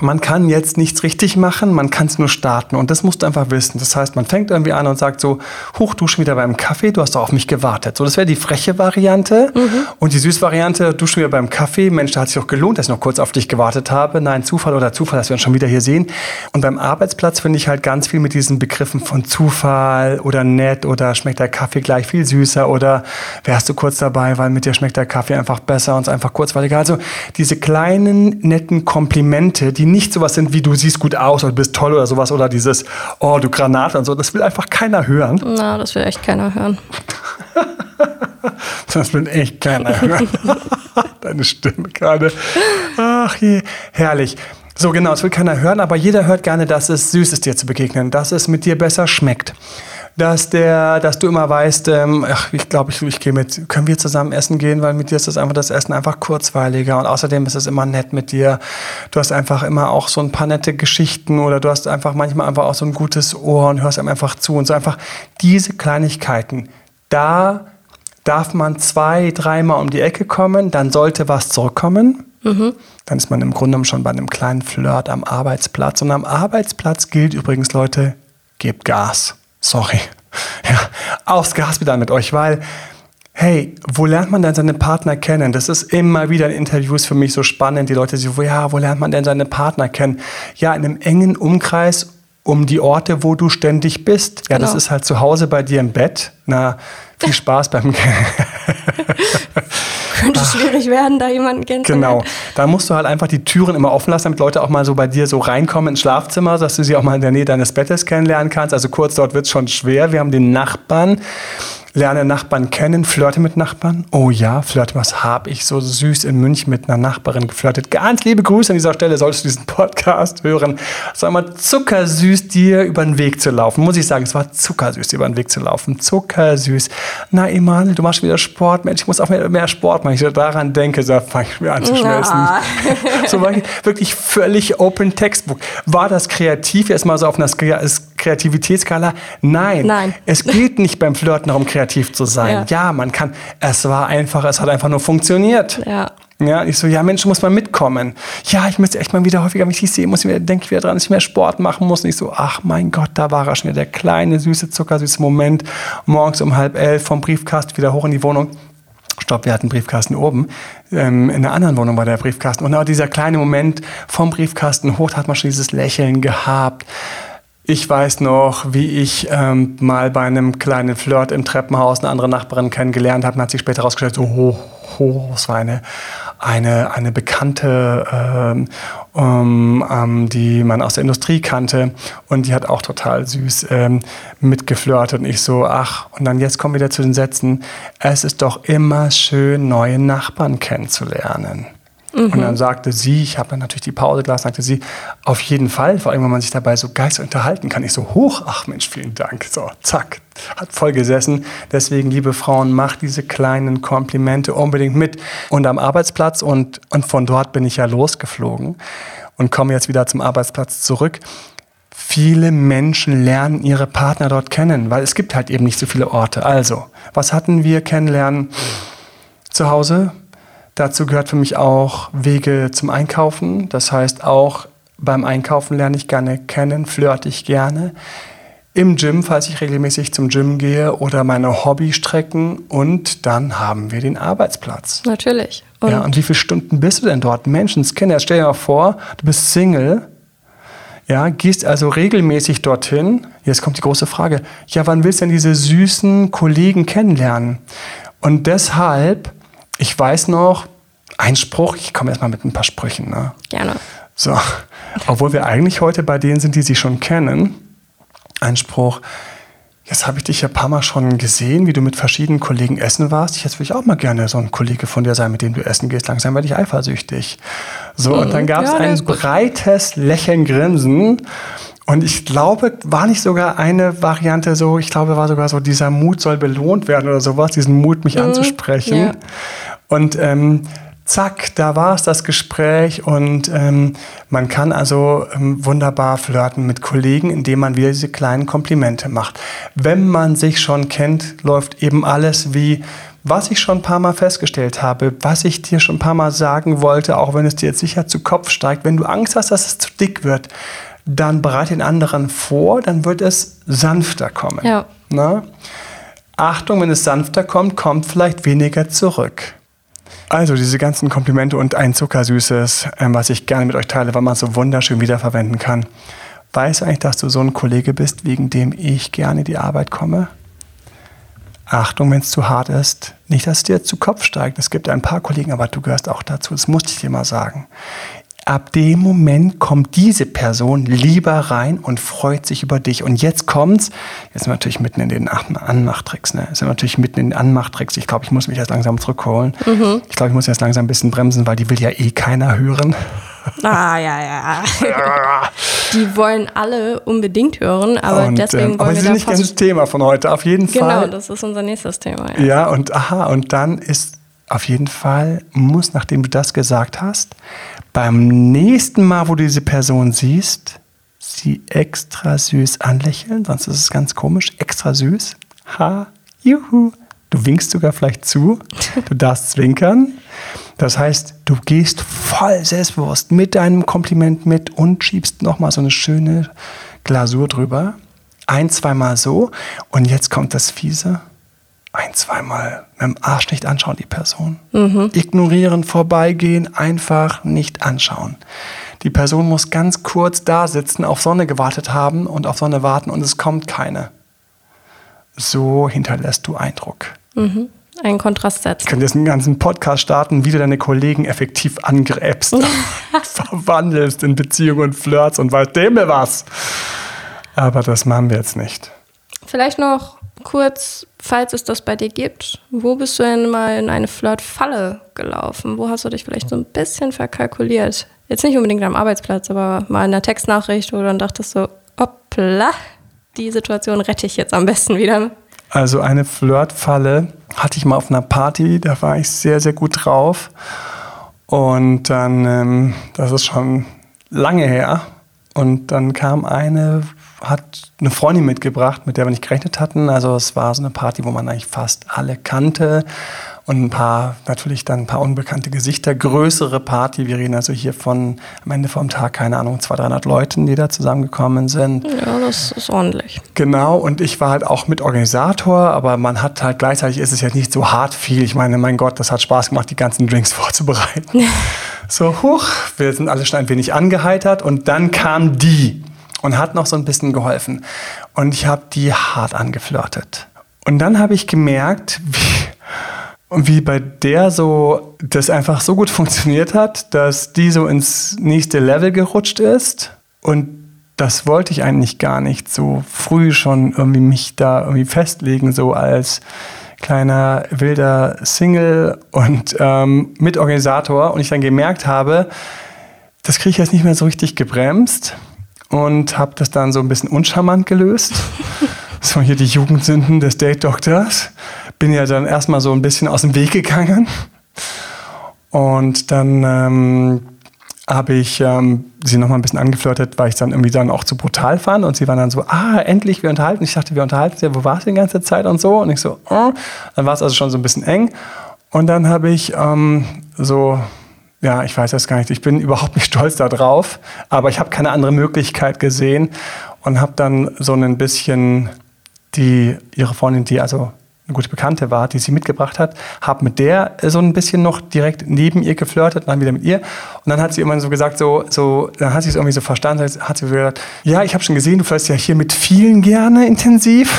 man kann jetzt nichts richtig machen, man kann es nur starten und das musst du einfach wissen. Das heißt, man fängt irgendwie an und sagt so, huch, du schon wieder beim Kaffee, du hast doch auf mich gewartet. So, das wäre die freche Variante und die süß Variante, du schon wieder beim Kaffee, Mensch, da hat sich doch gelohnt, dass ich noch kurz auf dich gewartet habe. Nein, Zufall oder Zufall, dass wir uns schon wieder hier sehen. Und beim Arbeitsplatz finde ich halt ganz viel mit diesen Begriffen von Zufall oder nett oder schmeckt der Kaffee gleich viel süßer oder wärst du kurz dabei, weil mit dir schmeckt der Kaffee einfach besser und es einfach kurzweiliger. Also diese kleinen, netten Komplimente, die nicht sowas sind wie du siehst gut aus oder du bist toll oder sowas oder dieses, oh, du Granate und so, das will einfach keiner hören. Na, das will echt keiner hören. Das will echt keiner hören. Deine Stimme gerade. Ach je, herrlich. So genau, das will keiner hören, aber jeder hört gerne, dass es süß ist, dir zu begegnen, dass es mit dir besser schmeckt. Dass, der, dass du immer weißt, ähm, ach, ich glaube, ich, ich gehe mit, können wir zusammen essen gehen, weil mit dir ist das einfach das Essen einfach kurzweiliger und außerdem ist es immer nett mit dir. Du hast einfach immer auch so ein paar nette Geschichten oder du hast einfach manchmal einfach auch so ein gutes Ohr und hörst einem einfach zu und so einfach diese Kleinigkeiten. Da darf man zwei, dreimal um die Ecke kommen, dann sollte was zurückkommen. Dann ist man im Grunde schon bei einem kleinen Flirt am Arbeitsplatz. Und am Arbeitsplatz gilt übrigens, Leute, gebt Gas. Sorry. Ja, aufs Gaspedal mit euch, weil Hey, wo lernt man denn seine Partner kennen? Das ist immer wieder in Interviews für mich so spannend. Die Leute sagen, ja, wo lernt man denn seine Partner kennen? Ja, in einem engen Umkreis um die Orte, wo du ständig bist. Ja, genau. das ist halt zu Hause bei dir im Bett. Na, viel Spaß beim Könnte schwierig werden, da jemanden kennenzulernen. Genau. Da musst du halt einfach die Türen immer offen lassen, damit Leute auch mal so bei dir so reinkommen ins Schlafzimmer, dass du sie auch mal in der Nähe deines Bettes kennenlernen kannst. Also kurz, dort wird es schon schwer. Wir haben den Nachbarn Lerne Nachbarn kennen, flirte mit Nachbarn. Oh ja, flirte. Was habe ich so süß in München mit einer Nachbarin geflirtet? Ganz liebe Grüße an dieser Stelle, solltest du diesen Podcast hören. Es war immer zuckersüß, dir über den Weg zu laufen. Muss ich sagen, es war zuckersüß, dir über den Weg zu laufen. Zuckersüß. Na, Emanuel, du machst wieder Sport. Mensch, ich muss auch mehr, mehr Sport machen. Ich daran denke, so fange ich mir an zu schmelzen. Ja. so war ich wirklich völlig Open Textbook. War das kreativ? Erstmal so auf einer Kreativitätsskala? Nein. Nein. Es geht nicht beim Flirten darum, kreativ kreativ zu sein. Ja. ja, man kann. Es war einfach, es hat einfach nur funktioniert. Ja. Ja, ich so, ja, Mensch, muss mal mitkommen. Ja, ich müsste echt mal wieder häufiger mich sehen, muss ich wieder, denke ich wieder dran, dass ich mehr Sport machen muss. Und ich so, ach mein Gott, da war er schon wieder, der kleine, süße, zuckersüße Moment. Morgens um halb elf vom Briefkasten wieder hoch in die Wohnung. Stopp, wir hatten einen Briefkasten oben. Ähm, in einer anderen Wohnung war der Briefkasten. Und auch dieser kleine Moment vom Briefkasten hoch, hat man schon dieses Lächeln gehabt. Ich weiß noch, wie ich ähm, mal bei einem kleinen Flirt im Treppenhaus eine andere Nachbarin kennengelernt habe. Und hat sich später herausgestellt, so, oh, oh, es war eine, eine, eine Bekannte, ähm, um, ähm, die man aus der Industrie kannte. Und die hat auch total süß ähm, mitgeflirtet. Und ich so, ach, und dann jetzt kommen wir wieder zu den Sätzen. Es ist doch immer schön, neue Nachbarn kennenzulernen. Mhm. Und dann sagte sie, ich habe dann natürlich die Pause gelassen, sagte sie, auf jeden Fall, vor allem, wenn man sich dabei so geist unterhalten kann. Ich so, hoch, ach Mensch, vielen Dank. So, zack, hat voll gesessen. Deswegen, liebe Frauen, macht diese kleinen Komplimente unbedingt mit. Und am Arbeitsplatz und, und von dort bin ich ja losgeflogen und komme jetzt wieder zum Arbeitsplatz zurück. Viele Menschen lernen ihre Partner dort kennen, weil es gibt halt eben nicht so viele Orte. Also, was hatten wir kennenlernen? Zu Hause Dazu gehört für mich auch Wege zum Einkaufen. Das heißt, auch beim Einkaufen lerne ich gerne kennen, flirte ich gerne. Im Gym, falls ich regelmäßig zum Gym gehe oder meine Hobbystrecken. Und dann haben wir den Arbeitsplatz. Natürlich. Und ja, und wie viele Stunden bist du denn dort? Menschen kennen. Stell dir mal vor, du bist Single. Ja, gehst also regelmäßig dorthin. Jetzt kommt die große Frage. Ja, wann willst du denn diese süßen Kollegen kennenlernen? Und deshalb ich weiß noch, ein Spruch, ich komme erstmal mit ein paar Sprüchen. Ne? Gerne. So, obwohl wir eigentlich heute bei denen sind, die sie schon kennen. Ein Spruch, jetzt habe ich dich ja ein paar Mal schon gesehen, wie du mit verschiedenen Kollegen essen warst. Jetzt will ich auch mal gerne so ein Kollege von dir sein, mit dem du essen gehst. Langsam werde ich eifersüchtig. So, mhm. und dann gab es ja, ein breites Lächeln, Grinsen. Und ich glaube, war nicht sogar eine Variante so, ich glaube, war sogar so, dieser Mut soll belohnt werden oder sowas, diesen Mut, mich mhm, anzusprechen. Ja. Und ähm, zack, da war es das Gespräch und ähm, man kann also ähm, wunderbar flirten mit Kollegen, indem man wieder diese kleinen Komplimente macht. Wenn man sich schon kennt, läuft eben alles wie was ich schon ein paar Mal festgestellt habe, was ich dir schon ein paar Mal sagen wollte, auch wenn es dir jetzt sicher zu Kopf steigt, wenn du Angst hast, dass es zu dick wird, dann bereite den anderen vor, dann wird es sanfter kommen. Ja. Na? Achtung, wenn es sanfter kommt, kommt vielleicht weniger zurück. Also diese ganzen Komplimente und ein Zuckersüßes, ähm, was ich gerne mit euch teile, weil man so wunderschön wiederverwenden kann. Weißt du eigentlich, dass du so ein Kollege bist, wegen dem ich gerne in die Arbeit komme? Achtung, wenn es zu hart ist. Nicht, dass es dir zu Kopf steigt. Es gibt ein paar Kollegen, aber du gehörst auch dazu. Das musste ich dir mal sagen ab dem Moment kommt diese Person lieber rein und freut sich über dich. Und jetzt kommt's, jetzt sind wir natürlich mitten in den Anmachtricks, ne? Jetzt sind wir natürlich mitten in den Anmachtricks. Ich glaube, ich muss mich jetzt langsam zurückholen. Mhm. Ich glaube, ich muss jetzt langsam ein bisschen bremsen, weil die will ja eh keiner hören. Ah, ja, ja. die wollen alle unbedingt hören, aber und, deswegen ähm, wollen aber wir da nicht ganz Thema von heute, auf jeden genau, Fall. Genau, das ist unser nächstes Thema. Ja. ja, und aha, und dann ist auf jeden Fall, muss, nachdem du das gesagt hast, beim nächsten Mal, wo du diese Person siehst, sie extra süß anlächeln, sonst ist es ganz komisch, extra süß. Ha, juhu. Du winkst sogar vielleicht zu, du darfst zwinkern. Das heißt, du gehst voll selbstbewusst mit deinem Kompliment mit und schiebst nochmal so eine schöne Glasur drüber. ein, zweimal so und jetzt kommt das Fiese. Ein, zweimal mit dem Arsch nicht anschauen, die Person. Mhm. Ignorieren, vorbeigehen, einfach nicht anschauen. Die Person muss ganz kurz da sitzen, auf Sonne gewartet haben und auf Sonne warten und es kommt keine. So hinterlässt du Eindruck. Mhm. Ein Kontrast setzen. Ich könnte jetzt einen ganzen Podcast starten, wie du deine Kollegen effektiv angräbst, verwandelst in Beziehungen und Flirts und weiß dem was. Aber das machen wir jetzt nicht. Vielleicht noch kurz, falls es das bei dir gibt, wo bist du denn mal in eine Flirtfalle gelaufen? Wo hast du dich vielleicht so ein bisschen verkalkuliert? Jetzt nicht unbedingt am Arbeitsplatz, aber mal in der Textnachricht, wo du dann dachtest so, hoppla, die Situation rette ich jetzt am besten wieder. Also eine Flirtfalle hatte ich mal auf einer Party, da war ich sehr, sehr gut drauf. Und dann, ähm, das ist schon lange her, und dann kam eine, hat eine Freundin mitgebracht, mit der wir nicht gerechnet hatten. Also es war so eine Party, wo man eigentlich fast alle kannte und ein paar, natürlich dann ein paar unbekannte Gesichter. Größere Party, wir reden also hier von am Ende vom Tag, keine Ahnung, 200, 300 Leuten, die da zusammengekommen sind. Ja, das ist ordentlich. Genau, und ich war halt auch Mitorganisator, aber man hat halt gleichzeitig ist es ja nicht so hart viel. Ich meine, mein Gott, das hat Spaß gemacht, die ganzen Drinks vorzubereiten. so, huch, wir sind alle schon ein wenig angeheitert und dann kam die und hat noch so ein bisschen geholfen. Und ich habe die hart angeflirtet. Und dann habe ich gemerkt, wie wie bei der so das einfach so gut funktioniert hat, dass die so ins nächste Level gerutscht ist. Und das wollte ich eigentlich gar nicht so früh schon irgendwie mich da irgendwie festlegen, so als kleiner wilder Single und ähm, Mitorganisator. Und ich dann gemerkt habe, das kriege ich jetzt nicht mehr so richtig gebremst und habe das dann so ein bisschen uncharmant gelöst. so hier die Jugendsünden des Date-Doktors bin ja dann erstmal so ein bisschen aus dem Weg gegangen. Und dann ähm, habe ich ähm, sie nochmal ein bisschen angeflirtet, weil ich es dann irgendwie dann auch zu brutal fand. Und sie waren dann so, ah, endlich, wir unterhalten. Ich dachte, wir unterhalten sie, wo warst du die ganze Zeit und so? Und ich so, oh. dann war es also schon so ein bisschen eng. Und dann habe ich ähm, so, ja, ich weiß das gar nicht, ich bin überhaupt nicht stolz darauf, aber ich habe keine andere Möglichkeit gesehen und habe dann so ein bisschen die, ihre Freundin, die also eine gute Bekannte war, die sie mitgebracht hat, habe mit der so ein bisschen noch direkt neben ihr geflirtet, dann wieder mit ihr. Und dann hat sie immer so gesagt, so, so, dann hat sie es irgendwie so verstanden, hat sie gesagt, ja, ich habe schon gesehen, du flirtest ja hier mit vielen gerne intensiv.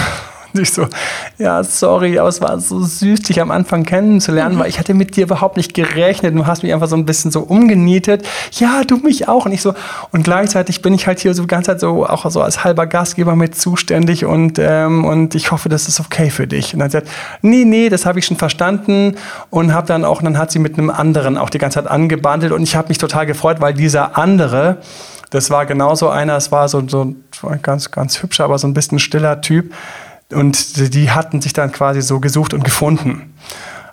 Und ich so, ja, sorry, aber es war so süß, dich am Anfang kennenzulernen, mhm. weil ich hatte mit dir überhaupt nicht gerechnet. Du hast mich einfach so ein bisschen so umgenietet. Ja, du mich auch. Und ich so, und gleichzeitig bin ich halt hier so die ganze Zeit so, auch so als halber Gastgeber mit zuständig und, ähm, und ich hoffe, das ist okay für dich. Und dann sagt, nee, nee, das habe ich schon verstanden und habe dann auch, dann hat sie mit einem anderen auch die ganze Zeit angebandelt und ich habe mich total gefreut, weil dieser andere, das war genauso einer, es war so, so ein ganz, ganz hübscher, aber so ein bisschen stiller Typ. Und die hatten sich dann quasi so gesucht und gefunden.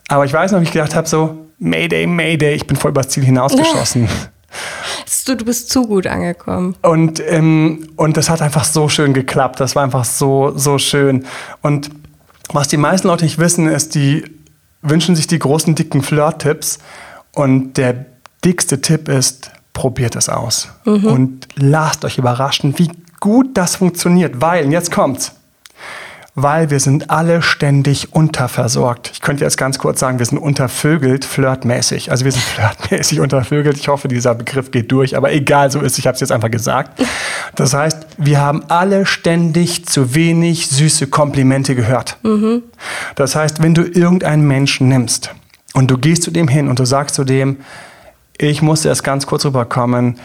Aber ich weiß noch, wie ich gedacht habe, so, Mayday, Mayday, ich bin voll übers Ziel hinausgeschossen. Du, du bist zu gut angekommen. Und, ähm, und das hat einfach so schön geklappt. Das war einfach so, so schön. Und was die meisten Leute nicht wissen, ist, die wünschen sich die großen, dicken Flirt-Tipps. Und der dickste Tipp ist, probiert es aus. Mhm. Und lasst euch überraschen, wie gut das funktioniert. Weil, jetzt kommt's, weil wir sind alle ständig unterversorgt. Ich könnte jetzt ganz kurz sagen, wir sind untervögelt, flirtmäßig. Also wir sind flirtmäßig untervögelt. Ich hoffe, dieser Begriff geht durch, aber egal, so ist Ich habe es jetzt einfach gesagt. Das heißt, wir haben alle ständig zu wenig süße Komplimente gehört. Mhm. Das heißt, wenn du irgendeinen Menschen nimmst und du gehst zu dem hin und du sagst zu dem, ich muss erst ganz kurz rüberkommen,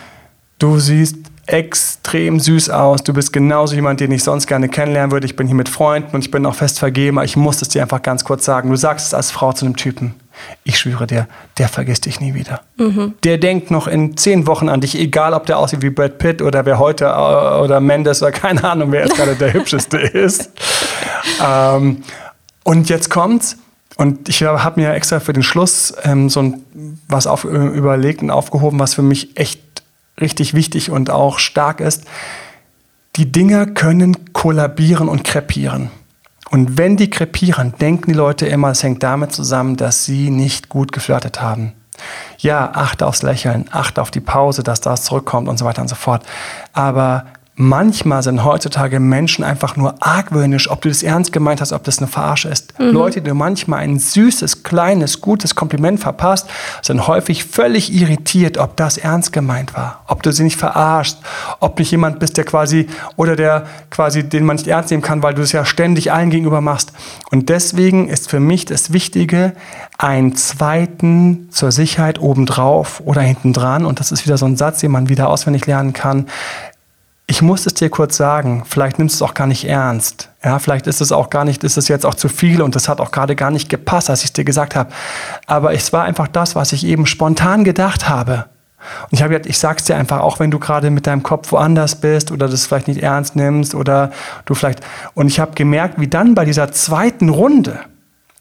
du siehst extrem süß aus. Du bist genauso jemand, den ich sonst gerne kennenlernen würde. Ich bin hier mit Freunden und ich bin auch fest vergeben. Ich muss es dir einfach ganz kurz sagen. Du sagst es als Frau zu einem Typen. Ich schwöre dir, der vergisst dich nie wieder. Mhm. Der denkt noch in zehn Wochen an dich, egal ob der aussieht wie Brad Pitt oder wer heute äh, oder Mendes oder keine Ahnung, wer jetzt gerade der hübscheste ist. Ähm, und jetzt kommt's. Und ich habe mir extra für den Schluss ähm, so ein, was auf, äh, überlegt und aufgehoben, was für mich echt richtig wichtig und auch stark ist, die Dinger können kollabieren und krepieren. Und wenn die krepieren, denken die Leute immer, es hängt damit zusammen, dass sie nicht gut geflirtet haben. Ja, achte aufs Lächeln, achte auf die Pause, dass das zurückkommt und so weiter und so fort. Aber manchmal sind heutzutage Menschen einfach nur argwöhnisch, ob du das ernst gemeint hast, ob das eine Verarsche ist. Mhm. Leute, die manchmal ein süßes, kleines, gutes Kompliment verpasst, sind häufig völlig irritiert, ob das ernst gemeint war, ob du sie nicht verarschst, ob nicht jemand bist, der quasi oder der quasi den man nicht ernst nehmen kann, weil du es ja ständig allen gegenüber machst. Und deswegen ist für mich das Wichtige, einen zweiten zur Sicherheit obendrauf oder hinten dran. Und das ist wieder so ein Satz, den man wieder auswendig lernen kann ich muss es dir kurz sagen, vielleicht nimmst du es auch gar nicht ernst. Ja, vielleicht ist es auch gar nicht, ist es jetzt auch zu viel und das hat auch gerade gar nicht gepasst, als ich es dir gesagt habe. Aber es war einfach das, was ich eben spontan gedacht habe. Und ich habe gesagt, ich sag's dir einfach, auch wenn du gerade mit deinem Kopf woanders bist oder das vielleicht nicht ernst nimmst oder du vielleicht. Und ich habe gemerkt, wie dann bei dieser zweiten Runde,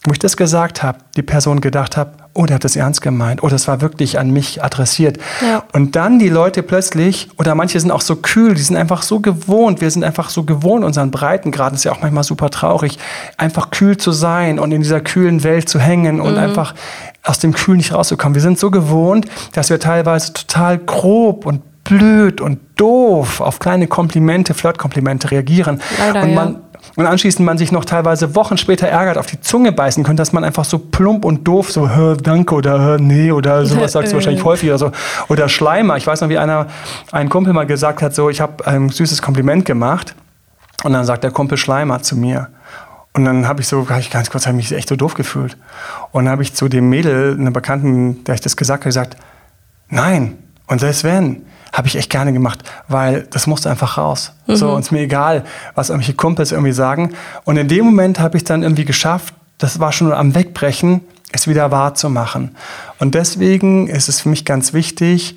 wo ich das gesagt habe, die Person gedacht hat, oh, der hat das ernst gemeint, oh, das war wirklich an mich adressiert. Ja. Und dann die Leute plötzlich, oder manche sind auch so kühl, die sind einfach so gewohnt, wir sind einfach so gewohnt, unseren Breitengraden ist ja auch manchmal super traurig, einfach kühl zu sein und in dieser kühlen Welt zu hängen und mhm. einfach aus dem Kühl nicht rauszukommen. Wir sind so gewohnt, dass wir teilweise total grob und blöd und doof auf kleine Komplimente, Flirtkomplimente reagieren. Leider, und man, ja und anschließend man sich noch teilweise Wochen später ärgert, auf die Zunge beißen könnte, dass man einfach so plump und doof so, hör, danke oder hör, nee oder sowas sagst du wahrscheinlich häufig oder so. Oder Schleimer. Ich weiß noch, wie einer, ein Kumpel mal gesagt hat, so, ich habe ein süßes Kompliment gemacht und dann sagt der Kumpel Schleimer zu mir. Und dann habe ich so, hab ich ganz kurz, habe mich echt so doof gefühlt. Und dann habe ich zu dem Mädel, einer Bekannten, der ich das gesagt habe, gesagt, nein. Und selbst wenn, habe ich echt gerne gemacht, weil das musste einfach raus. Mhm. So, und es mir egal, was irgendwelche Kumpels irgendwie sagen. Und in dem Moment habe ich dann irgendwie geschafft, das war schon am Wegbrechen, es wieder wahr zu machen. Und deswegen ist es für mich ganz wichtig,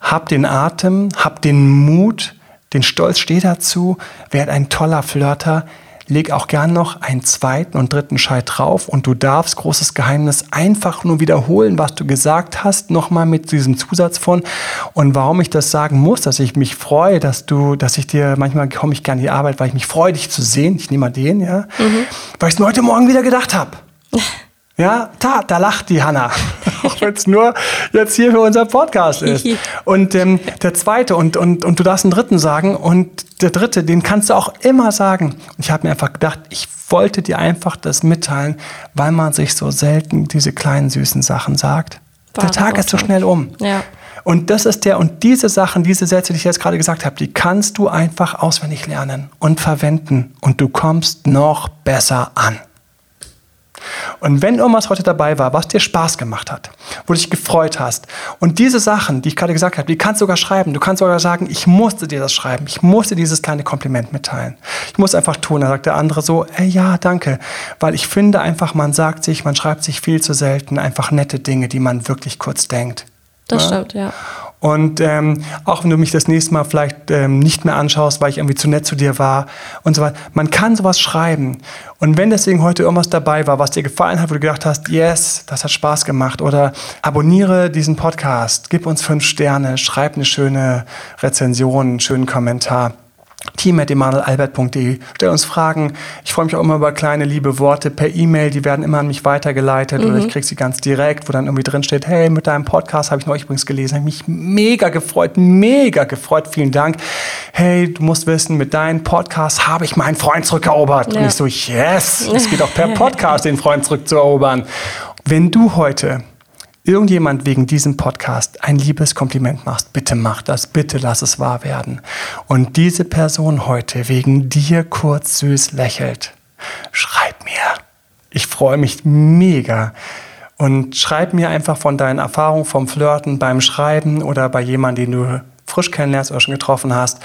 hab den Atem, hab den Mut, den Stolz steh dazu, werd ein toller Flirter, leg auch gern noch einen zweiten und dritten Scheit drauf und du darfst, großes Geheimnis, einfach nur wiederholen, was du gesagt hast, nochmal mit diesem Zusatz von. Und warum ich das sagen muss, dass ich mich freue, dass du, dass ich dir, manchmal komme ich gerne in die Arbeit, weil ich mich freue, dich zu sehen. Ich nehme mal den, ja. Mhm. Weil ich es mir heute Morgen wieder gedacht habe. Ja, da, da lacht die Hanna. Auch wenn es nur jetzt hier für unser Podcast ist. Und ähm, der zweite, und, und, und du darfst einen dritten sagen, und der dritte, den kannst du auch immer sagen. Und ich habe mir einfach gedacht, ich wollte dir einfach das mitteilen, weil man sich so selten diese kleinen süßen Sachen sagt. War der Tag ist so schnell um. Ja. Und das ist der, und diese Sachen, diese Sätze, die ich jetzt gerade gesagt habe, die kannst du einfach auswendig lernen und verwenden. Und du kommst noch besser an. Und wenn irgendwas heute dabei war, was dir Spaß gemacht hat, wo du dich gefreut hast, und diese Sachen, die ich gerade gesagt habe, die kannst du sogar schreiben. Du kannst sogar sagen, ich musste dir das schreiben. Ich musste dieses kleine Kompliment mitteilen. Ich muss einfach tun. Dann sagt der andere so, ey, ja, danke. Weil ich finde einfach, man sagt sich, man schreibt sich viel zu selten einfach nette Dinge, die man wirklich kurz denkt. Das ja? stimmt, ja. Und ähm, auch wenn du mich das nächste Mal vielleicht ähm, nicht mehr anschaust, weil ich irgendwie zu nett zu dir war und so weiter. Man kann sowas schreiben. Und wenn deswegen heute irgendwas dabei war, was dir gefallen hat, wo du gedacht hast, yes, das hat Spaß gemacht, oder abonniere diesen Podcast, gib uns fünf Sterne, schreib eine schöne Rezension, einen schönen Kommentar team.emanuelalbert.de. Stell uns Fragen. Ich freue mich auch immer über kleine liebe Worte per E-Mail. Die werden immer an mich weitergeleitet mhm. oder ich kriege sie ganz direkt, wo dann irgendwie drin steht, hey, mit deinem Podcast habe ich neulich übrigens gelesen. Habe mich mega gefreut, mega gefreut. Vielen Dank. Hey, du musst wissen, mit deinem Podcast habe ich meinen Freund zurückerobert. Ja. Und ich so, yes, es geht auch per Podcast, den Freund zurückzuerobern. Wenn du heute irgendjemand wegen diesem Podcast ein liebes Kompliment machst, bitte mach das, bitte lass es wahr werden. Und diese Person heute wegen dir kurz süß lächelt, schreib mir. Ich freue mich mega. Und schreib mir einfach von deinen Erfahrungen vom Flirten beim Schreiben oder bei jemandem, den du frisch kennenlernst oder schon getroffen hast.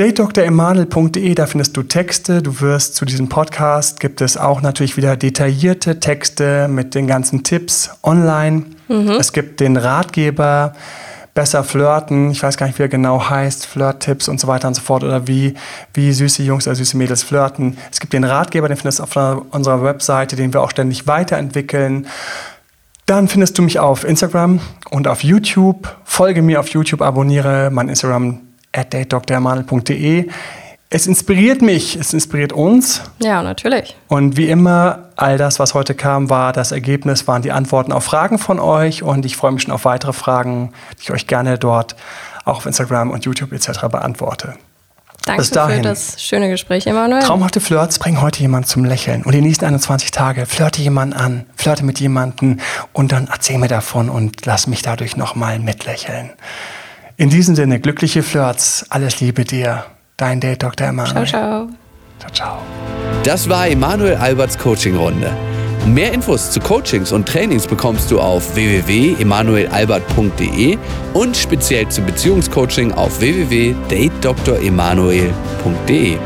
datedremanuel.de, da findest du Texte. Du wirst zu diesem Podcast, gibt es auch natürlich wieder detaillierte Texte mit den ganzen Tipps online. Mhm. Es gibt den Ratgeber, besser flirten. Ich weiß gar nicht, wie er genau heißt. Flirt-Tipps und so weiter und so fort. Oder wie, wie süße Jungs oder süße Mädels flirten. Es gibt den Ratgeber, den findest du auf unserer Webseite, den wir auch ständig weiterentwickeln. Dann findest du mich auf Instagram und auf YouTube. Folge mir auf YouTube, abonniere mein Instagram at datedoktormanel.de. Es inspiriert mich, es inspiriert uns. Ja, natürlich. Und wie immer, all das, was heute kam, war das Ergebnis, waren die Antworten auf Fragen von euch. Und ich freue mich schon auf weitere Fragen, die ich euch gerne dort auch auf Instagram und YouTube etc. beantworte. Danke für das schöne Gespräch, Emanuel. Traumhafte Flirts bringen heute jemand zum Lächeln. Und die nächsten 21 Tage flirte jemanden an, flirte mit jemandem und dann erzähl mir davon und lass mich dadurch nochmal mitlächeln. In diesem Sinne, glückliche Flirts, alles Liebe dir. Dein Date Dr. Emanuel. Ciao, ciao. Ciao, ciao. Das war Emanuel Alberts Coaching-Runde. Mehr Infos zu Coachings und Trainings bekommst du auf www.emanuelalbert.de und speziell zum Beziehungscoaching auf www.datedremanuel.de.